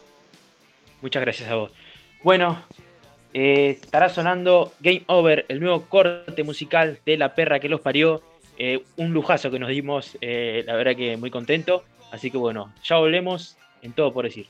Muchas gracias a vos. Bueno, eh, estará sonando Game Over, el nuevo corte musical de La Perra que los parió. Eh, un lujazo que nos dimos, eh, la verdad que muy contento. Así que bueno, ya volvemos en todo por decir.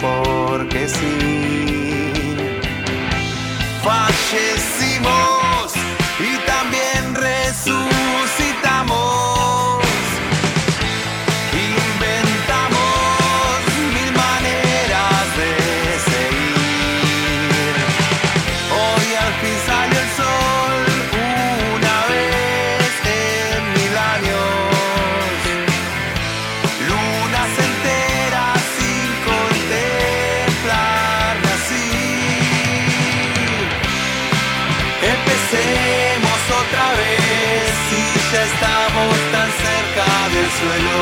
Porque sí. Fallecimos suelo.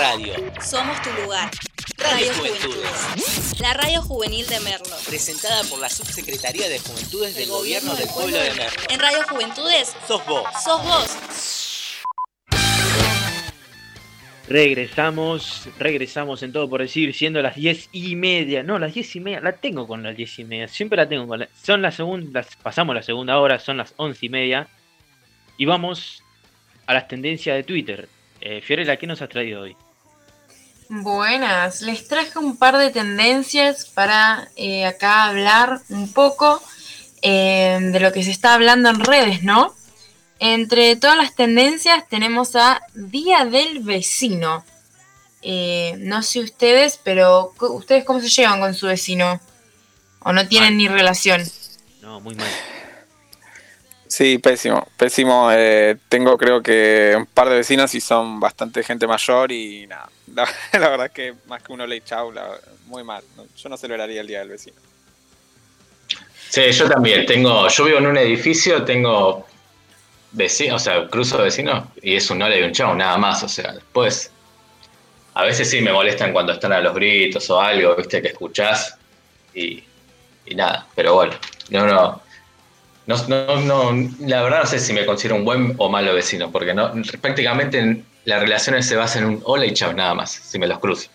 Radio. Somos tu lugar. Radio Radio Juventudes. Juventudes. La radio juvenil de Merlo. Presentada por la Subsecretaría de Juventudes del Gobierno del Pueblo de Merlo. En Radio Juventudes Sos vos. sos vos. Regresamos, regresamos en todo por decir, siendo las diez y media. No, las diez y media, la tengo con las diez y media, siempre la tengo con la, Son las segundas, pasamos la segunda hora, son las once y media. Y vamos a las tendencias de Twitter. Eh, Fiorella, ¿qué nos has traído hoy? Buenas, les traje un par de tendencias para eh, acá hablar un poco eh, de lo que se está hablando en redes, ¿no? Entre todas las tendencias tenemos a Día del Vecino. Eh, no sé ustedes, pero ¿ustedes cómo se llevan con su vecino? ¿O no tienen ni relación? No, muy mal. Sí, pésimo, pésimo. eh, tengo creo que un par de vecinos y son bastante gente mayor y nada. La, verdad es que más que uno le chau, la- muy mal. Yo no celebraría el día del vecino. Sí, yo también. Tengo, yo vivo en un edificio, tengo vecinos, o sea, cruzo vecinos y es un hola y un chau, nada más. O sea, después, a veces sí me molestan cuando están a los gritos o algo, viste, que escuchás y, y nada. Pero bueno, no, no, no, no, no, la verdad no sé si me considero un buen o malo vecino, porque no, prácticamente las relaciones se basan en un hola y chau, nada más, si me los cruzo.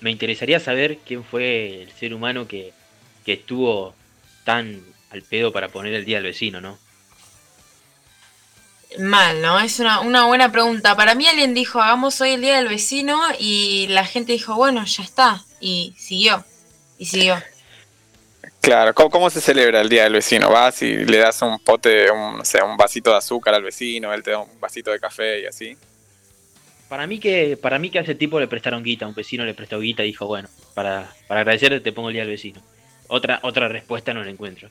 Me interesaría saber quién fue el ser humano que, que estuvo tan al pedo para poner el día del vecino, ¿no? Mal, ¿no? Es una, una buena pregunta. Para mí alguien dijo, hagamos hoy el Día del Vecino y la gente dijo, bueno, ya está. Y siguió. Y siguió. Claro, ¿cómo, cómo se celebra el día del vecino? Vas y le das un pote, un, no sé, un vasito de azúcar al vecino, él te da un vasito de café y así. Para mí que, para mí que a ese tipo le prestaron guita, un vecino le prestó guita y dijo, bueno, para, para agradecerte te pongo el día del vecino. Otra, otra respuesta no la encuentro.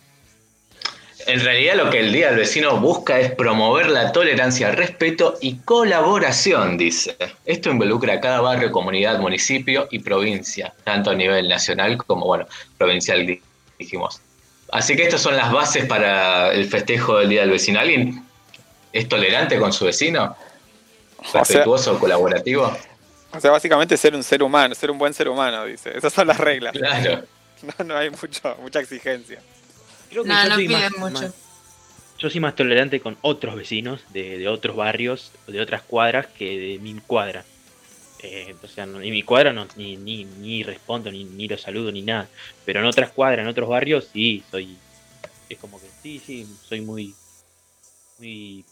En realidad lo que el Día del Vecino busca es promover la tolerancia, respeto y colaboración, dice. Esto involucra a cada barrio, comunidad, municipio y provincia, tanto a nivel nacional como, bueno, provincial, dijimos. Así que estas son las bases para el festejo del Día del Vecino. ¿Alguien es tolerante con su vecino? ¿Respetuoso, colaborativo? O sea, básicamente ser un ser humano, ser un buen ser humano, dice. Esas son las reglas. Claro. No, no hay mucho, mucha exigencia. Creo que No, yo no soy piden más- mucho. más- yo soy más tolerante con otros vecinos de, de otros barrios, de otras cuadras, que de mi cuadra. Eh, o sea, no- en mi cuadra no, ni, ni, ni respondo, ni, ni los saludo, ni nada. Pero en otras cuadras, en otros barrios, sí, soy. Es como que sí, sí, soy muy. Muy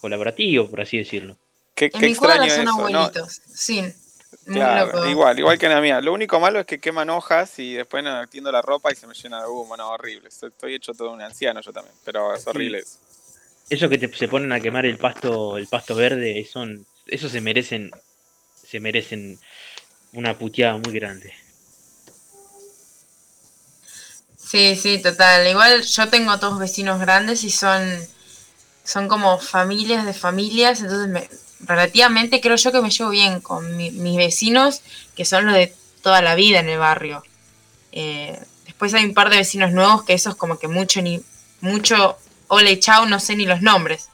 colaborativo, por así decirlo. Qué, En qué mi cuadra son eso, ¿no? abuelitos. Sí. Claro, loco. igual, igual que en la mía. Lo único malo es que queman hojas y después no tiendo la ropa y se me llena de humo, no, horrible. Estoy, estoy hecho todo un anciano yo también, pero es horrible eso. Eso que te- se ponen a quemar el pasto, el pasto verde, son, eso se merecen, se merecen una puteada muy grande. Sí, sí, total. Igual yo tengo todos vecinos grandes y son, son como familias de familias, entonces me, relativamente creo yo que me llevo bien con mi- mis vecinos, que son los de toda la vida en el barrio. Eh, después hay un par de vecinos nuevos que esos como que mucho ni mucho ole chau, no sé ni los nombres.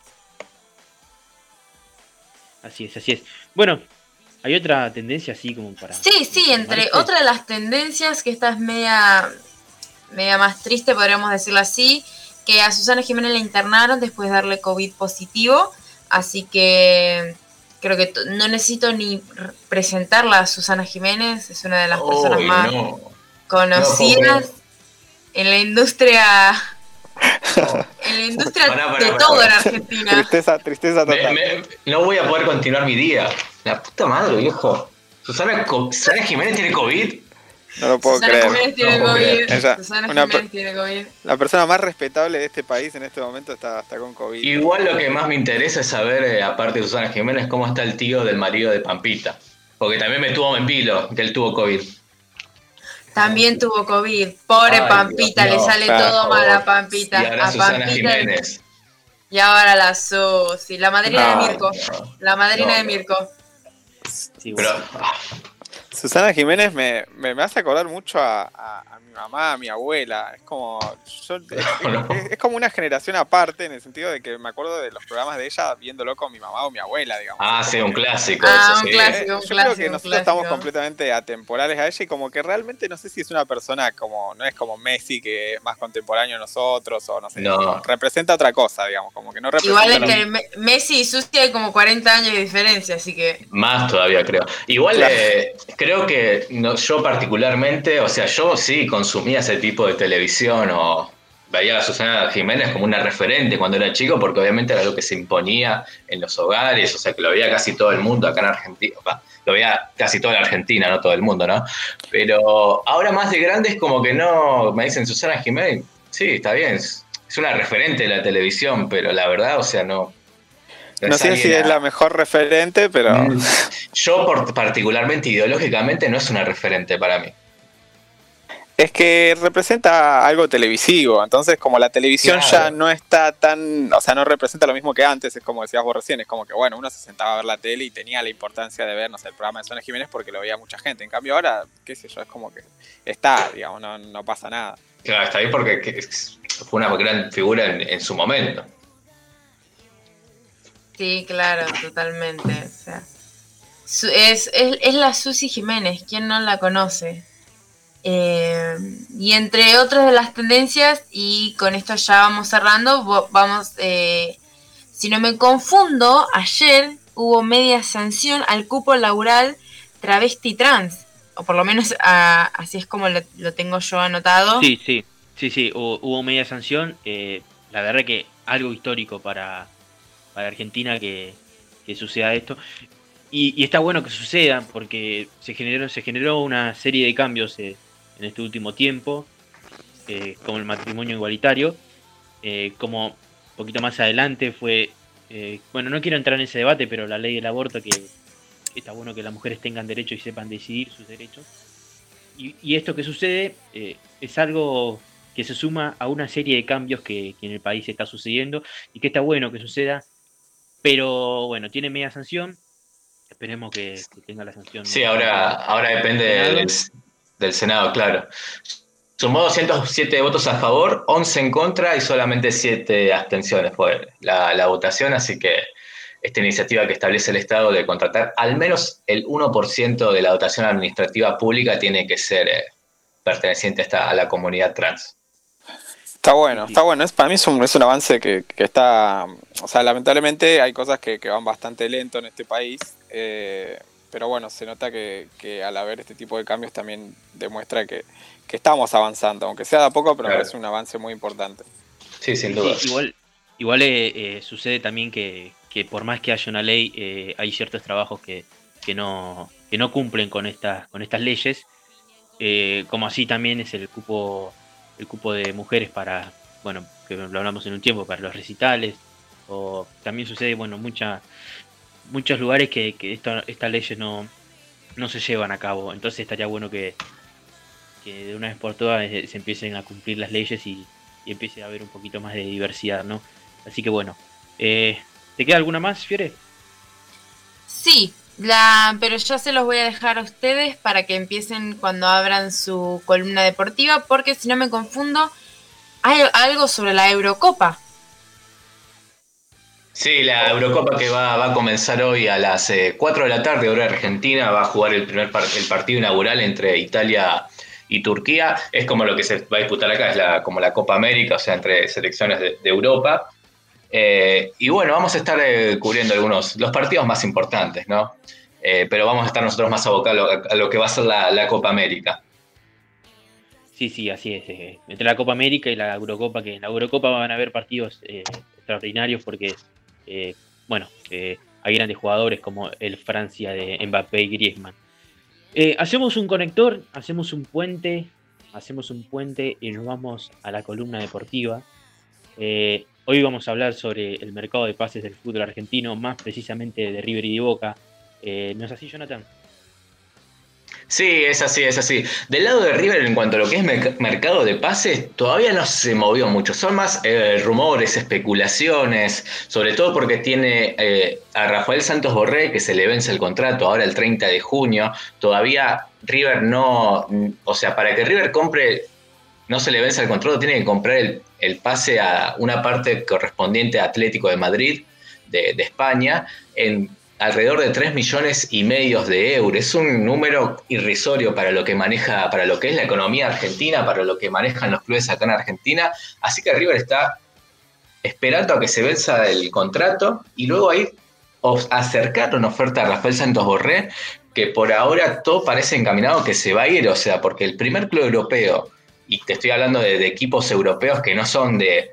Así es, así es. Bueno, hay otra tendencia así como para... Sí, sí, entre otras de las tendencias, que esta es media, media más triste, podríamos decirlo así, que a Susana Jiménez la internaron después de darle COVID positivo, así que creo que no necesito ni presentarla a Susana Jiménez, es una de las personas más no. conocidas en la industria, en la industria de pará, todo en. Argentina. Tristeza, tristeza Me- total. me- no voy a poder continuar mi día. La puta madre, viejo. Susana, Co- Susana Jiménez tiene COVID. No lo puedo Susana creer. Jiménez tiene No COVID. Susana una Jiménez per- tiene COVID. La persona más respetable de este país en este momento está, está con COVID. Igual lo que más me interesa es saber, eh, aparte de Susana Jiménez, cómo está el tío del marido de Pampita. Porque también me tuvo en vilo que él tuvo COVID. También tuvo COVID. Pobre Ay, Pampita, Dios, le sale claro. todo mal a Pampita. Y ahora a Susana Pampita Jiménez. y ahora la Susi, la madrina No, de Mirko. La madrina no, de no. Mirko. Sí, Pero, bueno. ah, Susana Jiménez me, me, me hace acordar mucho a, a- a mi mamá, a mi abuela. Es como, yo- es, es como una generación aparte en el sentido de que me acuerdo de los programas de ella viéndolo con mi mamá o mi abuela, digamos. Ah, sí, un clásico. Ah, eso un sí. clásico, un Yo clásico. creo que un nosotros estamos completamente atemporales a ella y como que realmente no sé si es una persona como, no es como Messi que es más contemporáneo a nosotros o no sé, No. representa otra cosa, digamos, como que no representa Igual es que Me- Messi y Susi hay como 40 años de diferencia, así que. Más todavía creo. Igual Claro. eh, creo que yo particularmente, o sea, yo sí consumía ese tipo de televisión o veía a Susana Jiménez como una referente cuando era chico, porque obviamente era algo que se imponía en los hogares, o sea, que lo veía casi todo el mundo acá en Argentina. Lo veía casi toda la Argentina, no todo el mundo, ¿no? Pero ahora más de grande es como que no, me dicen Susana Jiménez, sí, está bien, es una referente de la televisión, pero la verdad, o sea, no. No sé si es la mejor referente, pero Mm, Yo por- particularmente ideológicamente no es una referente para mí. es que representa algo televisivo. Entonces, como la televisión Claro. ya no está tan, o sea, no representa lo mismo que antes, es como decías vos recién, es como que, bueno, uno se sentaba a ver la tele y tenía la importancia de ver, no sé, el programa de Susana Jiménez porque lo veía mucha gente. En cambio, ahora, qué sé yo, es como que está, digamos, no, no pasa nada. Claro, está bien porque fue una gran figura en, en su momento. Sí, claro, totalmente. O sea, es, es, la Susi Jiménez, ¿quién no la conoce? Eh, y entre otras de las tendencias, y con esto ya vamos cerrando, vamos, eh, si no me confundo, ayer hubo media sanción al cupo laboral travesti trans, o por lo menos así es como lo, lo tengo yo anotado. Sí, sí, sí, sí, hubo, hubo media sanción. eh, la verdad que algo histórico para, para Argentina que, que suceda esto. Y, y está bueno que suceda porque se generó, se generó una serie de cambios eh, en este último tiempo, eh, como el matrimonio igualitario, eh, como un poquito más adelante fue, eh, bueno, no quiero entrar en ese debate, pero la ley del aborto que está bueno que las mujeres tengan derecho y sepan decidir sus derechos. Y, y esto que sucede eh, es algo que se suma a una serie de cambios que, que en el país está sucediendo y que está bueno que suceda, pero bueno, tiene media sanción. Esperemos que, que tenga la sanción. Sí, ahora, ahora depende del, del Senado, claro. Sumó 207 votos a favor, 11 en contra y solamente 7 abstenciones fue la, la votación, así que esta iniciativa que establece el Estado de contratar al menos el 1% de la dotación administrativa pública tiene que ser eh, perteneciente a, esta- a la comunidad trans. Está bueno, está bueno. Es, para mí es un, es un avance que, que está. O sea, lamentablemente hay cosas que, que van bastante lento en este país. eh, pero bueno, se nota que, que al haber este tipo de cambios también demuestra que, que estamos avanzando, aunque sea de a poco, pero Claro. parece un avance muy importante. Sí, sin Sí, duda. igual igual eh, eh, sucede también que, que por más que haya una ley, eh, hay ciertos trabajos que, que, no, que no cumplen con estas, con estas leyes, eh, como así también es el cupo, el cupo de mujeres para, bueno, que lo hablamos en un tiempo, para los recitales, o también sucede, bueno, mucha, muchos lugares que, que esta- estas leyes no, no se llevan a cabo, entonces estaría bueno que, que de una vez por todas eh, se empiecen a cumplir las leyes y, y empiece a haber un poquito más de diversidad, ¿no? Así que bueno, eh, ¿te queda alguna más, Fiore? Sí, la, pero ya se los voy a dejar a ustedes para que empiecen cuando abran su columna deportiva, porque si no me confundo, hay algo sobre la Eurocopa. Sí, la Eurocopa que va, va a comenzar hoy a las eh, 4 de la tarde, hora argentina, va a jugar el primer par- el partido inaugural entre Italia y Turquía. Es como lo que se va a disputar acá, es la, como la Copa América, o sea, entre selecciones de, de Europa. Eh, y bueno, vamos a estar eh, cubriendo algunos, los partidos más importantes, ¿no? Eh, pero vamos a estar nosotros más abocados a lo, que va a ser la, la Copa América. Sí, sí, así es. entre la Copa América y la Eurocopa, que en la Eurocopa van a haber partidos extraordinarios porque, bueno, hay grandes jugadores como el Francia de Mbappé y Griezmann. Hacemos un conector, hacemos un puente, hacemos un puente y nos vamos a la columna deportiva. Eh, hoy vamos a hablar sobre el mercado de pases del fútbol argentino, más precisamente de River y de Boca. Eh, ¿No es así, Jonathan? Sí, es así, es así. Del lado de River, en cuanto a lo que es merc- mercado de pases, todavía no se movió mucho. Son más eh, rumores, especulaciones, sobre todo porque tiene eh, a Rafael Santos Borré, que se le vence el contrato ahora el 30 de junio. Todavía River no. O sea, para que River compre, no se le vence el contrato, tiene que comprar el, el pase a una parte correspondiente a Atlético de Madrid, de, de España, en alrededor de 3 millones y medio de euros. Es un número irrisorio para lo que maneja, para lo que es la economía argentina, para lo que manejan los clubes acá en Argentina. Así que River está esperando a que se venza el contrato y luego ahí acercar una oferta a Rafael Santos Borré, que por ahora todo parece encaminado que se va a ir, o sea, porque el primer club europeo, y te estoy hablando de, equipos europeos que no son de,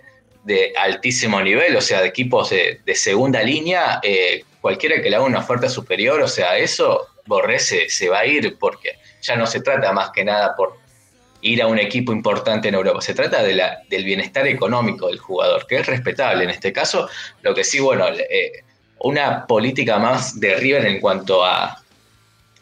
altísimo nivel, o sea, de equipos de, segunda línea, eh, cualquiera que le haga una oferta superior, o sea, eso Borré se, va a ir porque ya no se trata más que nada por ir a un equipo importante en Europa, se trata del bienestar económico del jugador, que es respetable en este caso, lo que sí, bueno, eh, una política más de River en cuanto a,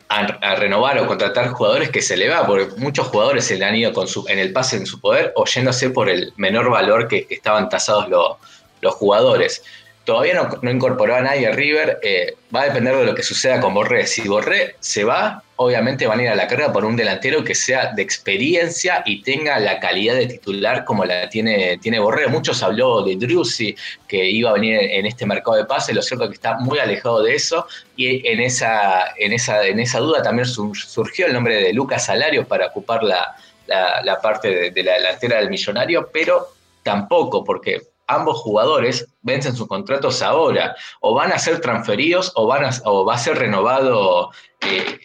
a, renovar o contratar jugadores que se le va, porque muchos jugadores se le han ido con su, en el pase en su poder o yéndose por el menor valor que, estaban tasados lo- los jugadores. Todavía no, no incorporó a nadie a River, eh, va a depender de lo que suceda con Borré. Si Borré se va, obviamente van a ir a la carga por un delantero que sea de experiencia y tenga la calidad de titular como la tiene, tiene Borré. Muchos habló de Drusi, que iba a venir en este mercado de pases, lo cierto es que está muy alejado de eso, y en esa, en esa, en esa duda también sur- surgió el nombre de Lucas Salario para ocupar la, la- parte de, de la delantera del millonario, pero tampoco, porque ambos jugadores vencen sus contratos ahora, o van a ser transferidos o, van a- o va a ser renovado eh,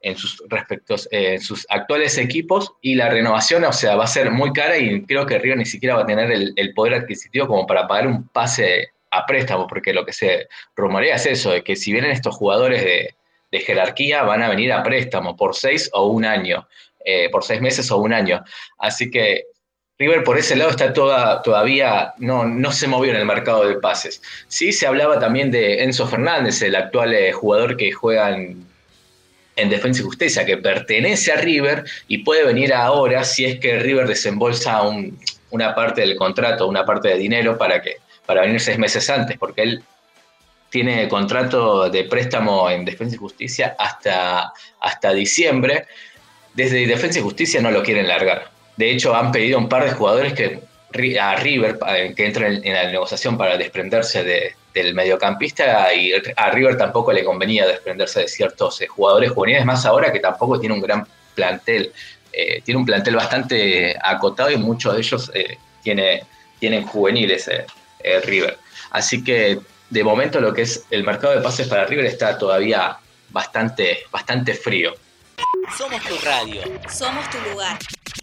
en sus respectos, eh, en sus actuales equipos, y la renovación, o sea, va a ser muy cara y creo que Río ni siquiera va a tener el, poder adquisitivo como para pagar un pase a préstamo, porque lo que se rumorea es eso, de que si vienen estos jugadores de, de jerarquía, van a venir a préstamo por seis o un año, eh, por seis meses o un año. Así que River por ese lado está toda, todavía, no, no se movió en el mercado de pases. Sí se hablaba también de Enzo Fernández, el actual eh, jugador que juega en, en Defensa y Justicia, que pertenece a River y puede venir ahora si es que River desembolsa un- una parte del contrato, una parte de dinero para, que, para venir seis meses antes, porque él tiene contrato de préstamo en Defensa y Justicia hasta, hasta diciembre. Desde Defensa y Justicia no lo quieren largar. De hecho, han pedido un par de jugadores que a River eh, que entren en la negociación para desprenderse de- del mediocampista y a River tampoco le convenía desprenderse de ciertos eh, jugadores juveniles, más ahora que tampoco tiene un gran plantel. Eh, tiene un plantel bastante acotado y muchos de ellos eh, tiene, tienen juveniles eh, eh, River. Así que de momento lo que es el mercado de pases para River está todavía bastante, bastante frío. Somos tu radio. Somos tu lugar.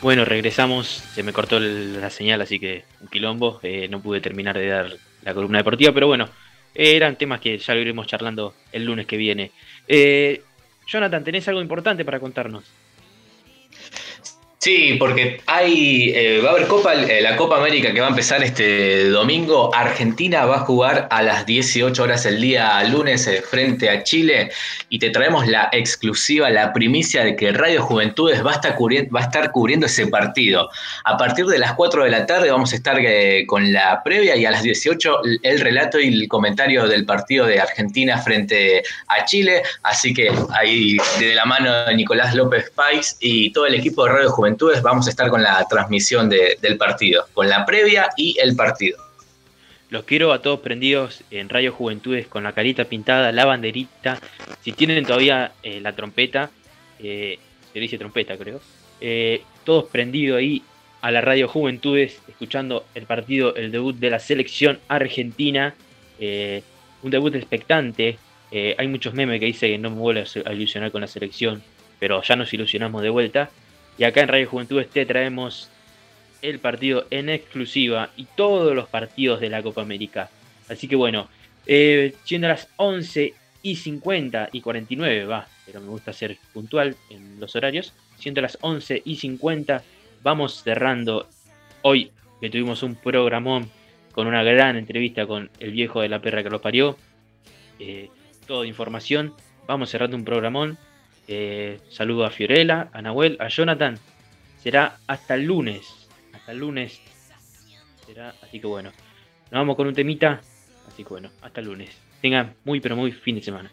Bueno, regresamos. Se me cortó la señal, así que un quilombo. eh, no pude terminar de dar la columna deportiva, pero bueno, eh, eran temas que ya lo iremos charlando el lunes que viene. Eh, Jonathan, ¿tenés algo importante para contarnos? Sí, porque hay eh, va a haber Copa, eh, la Copa América que va a empezar este domingo. Argentina va a jugar a las 18 horas el día lunes eh, frente a Chile y te traemos la exclusiva, la primicia de que Radio Juventudes va a estar, cubri- va a estar cubriendo ese partido. A partir de las 4 de la tarde vamos a estar con la previa y a las 18 el- el relato y el comentario del partido de Argentina frente a Chile. Así que ahí de la mano de Nicolás López Pais y todo el equipo de Radio Juventudes vamos a estar con la transmisión de- del partido, con la previa y el partido. Los quiero a todos prendidos en Radio Juventudes con la carita pintada, la banderita. Si tienen todavía eh, la trompeta, eh, se dice trompeta creo, eh, todos prendidos ahí a la Radio Juventudes, escuchando el partido, el debut de la selección argentina. un debut expectante. hay muchos memes que dicen que no me vuelvo a ilusionar con la selección, pero ya nos ilusionamos de vuelta. Y acá en Radio Juventudes te traemos el partido en exclusiva y todos los partidos de la Copa América. Así que bueno, eh, siendo las 11 y 50 y 49, va, pero me gusta ser puntual en los horarios. Siendo las 11 y 50, vamos cerrando hoy que tuvimos un programón con una gran entrevista con el viejo de la perra que lo parió. Eh, todo de información. Vamos cerrando un programón. Eh, saludo a Fiorella, a Nahuel, a Jonathan. Será hasta el lunes. Hasta el lunes. Será, así que bueno. Nos vamos con un temita. Así que bueno, hasta el lunes. Tengan muy pero muy fin de semana.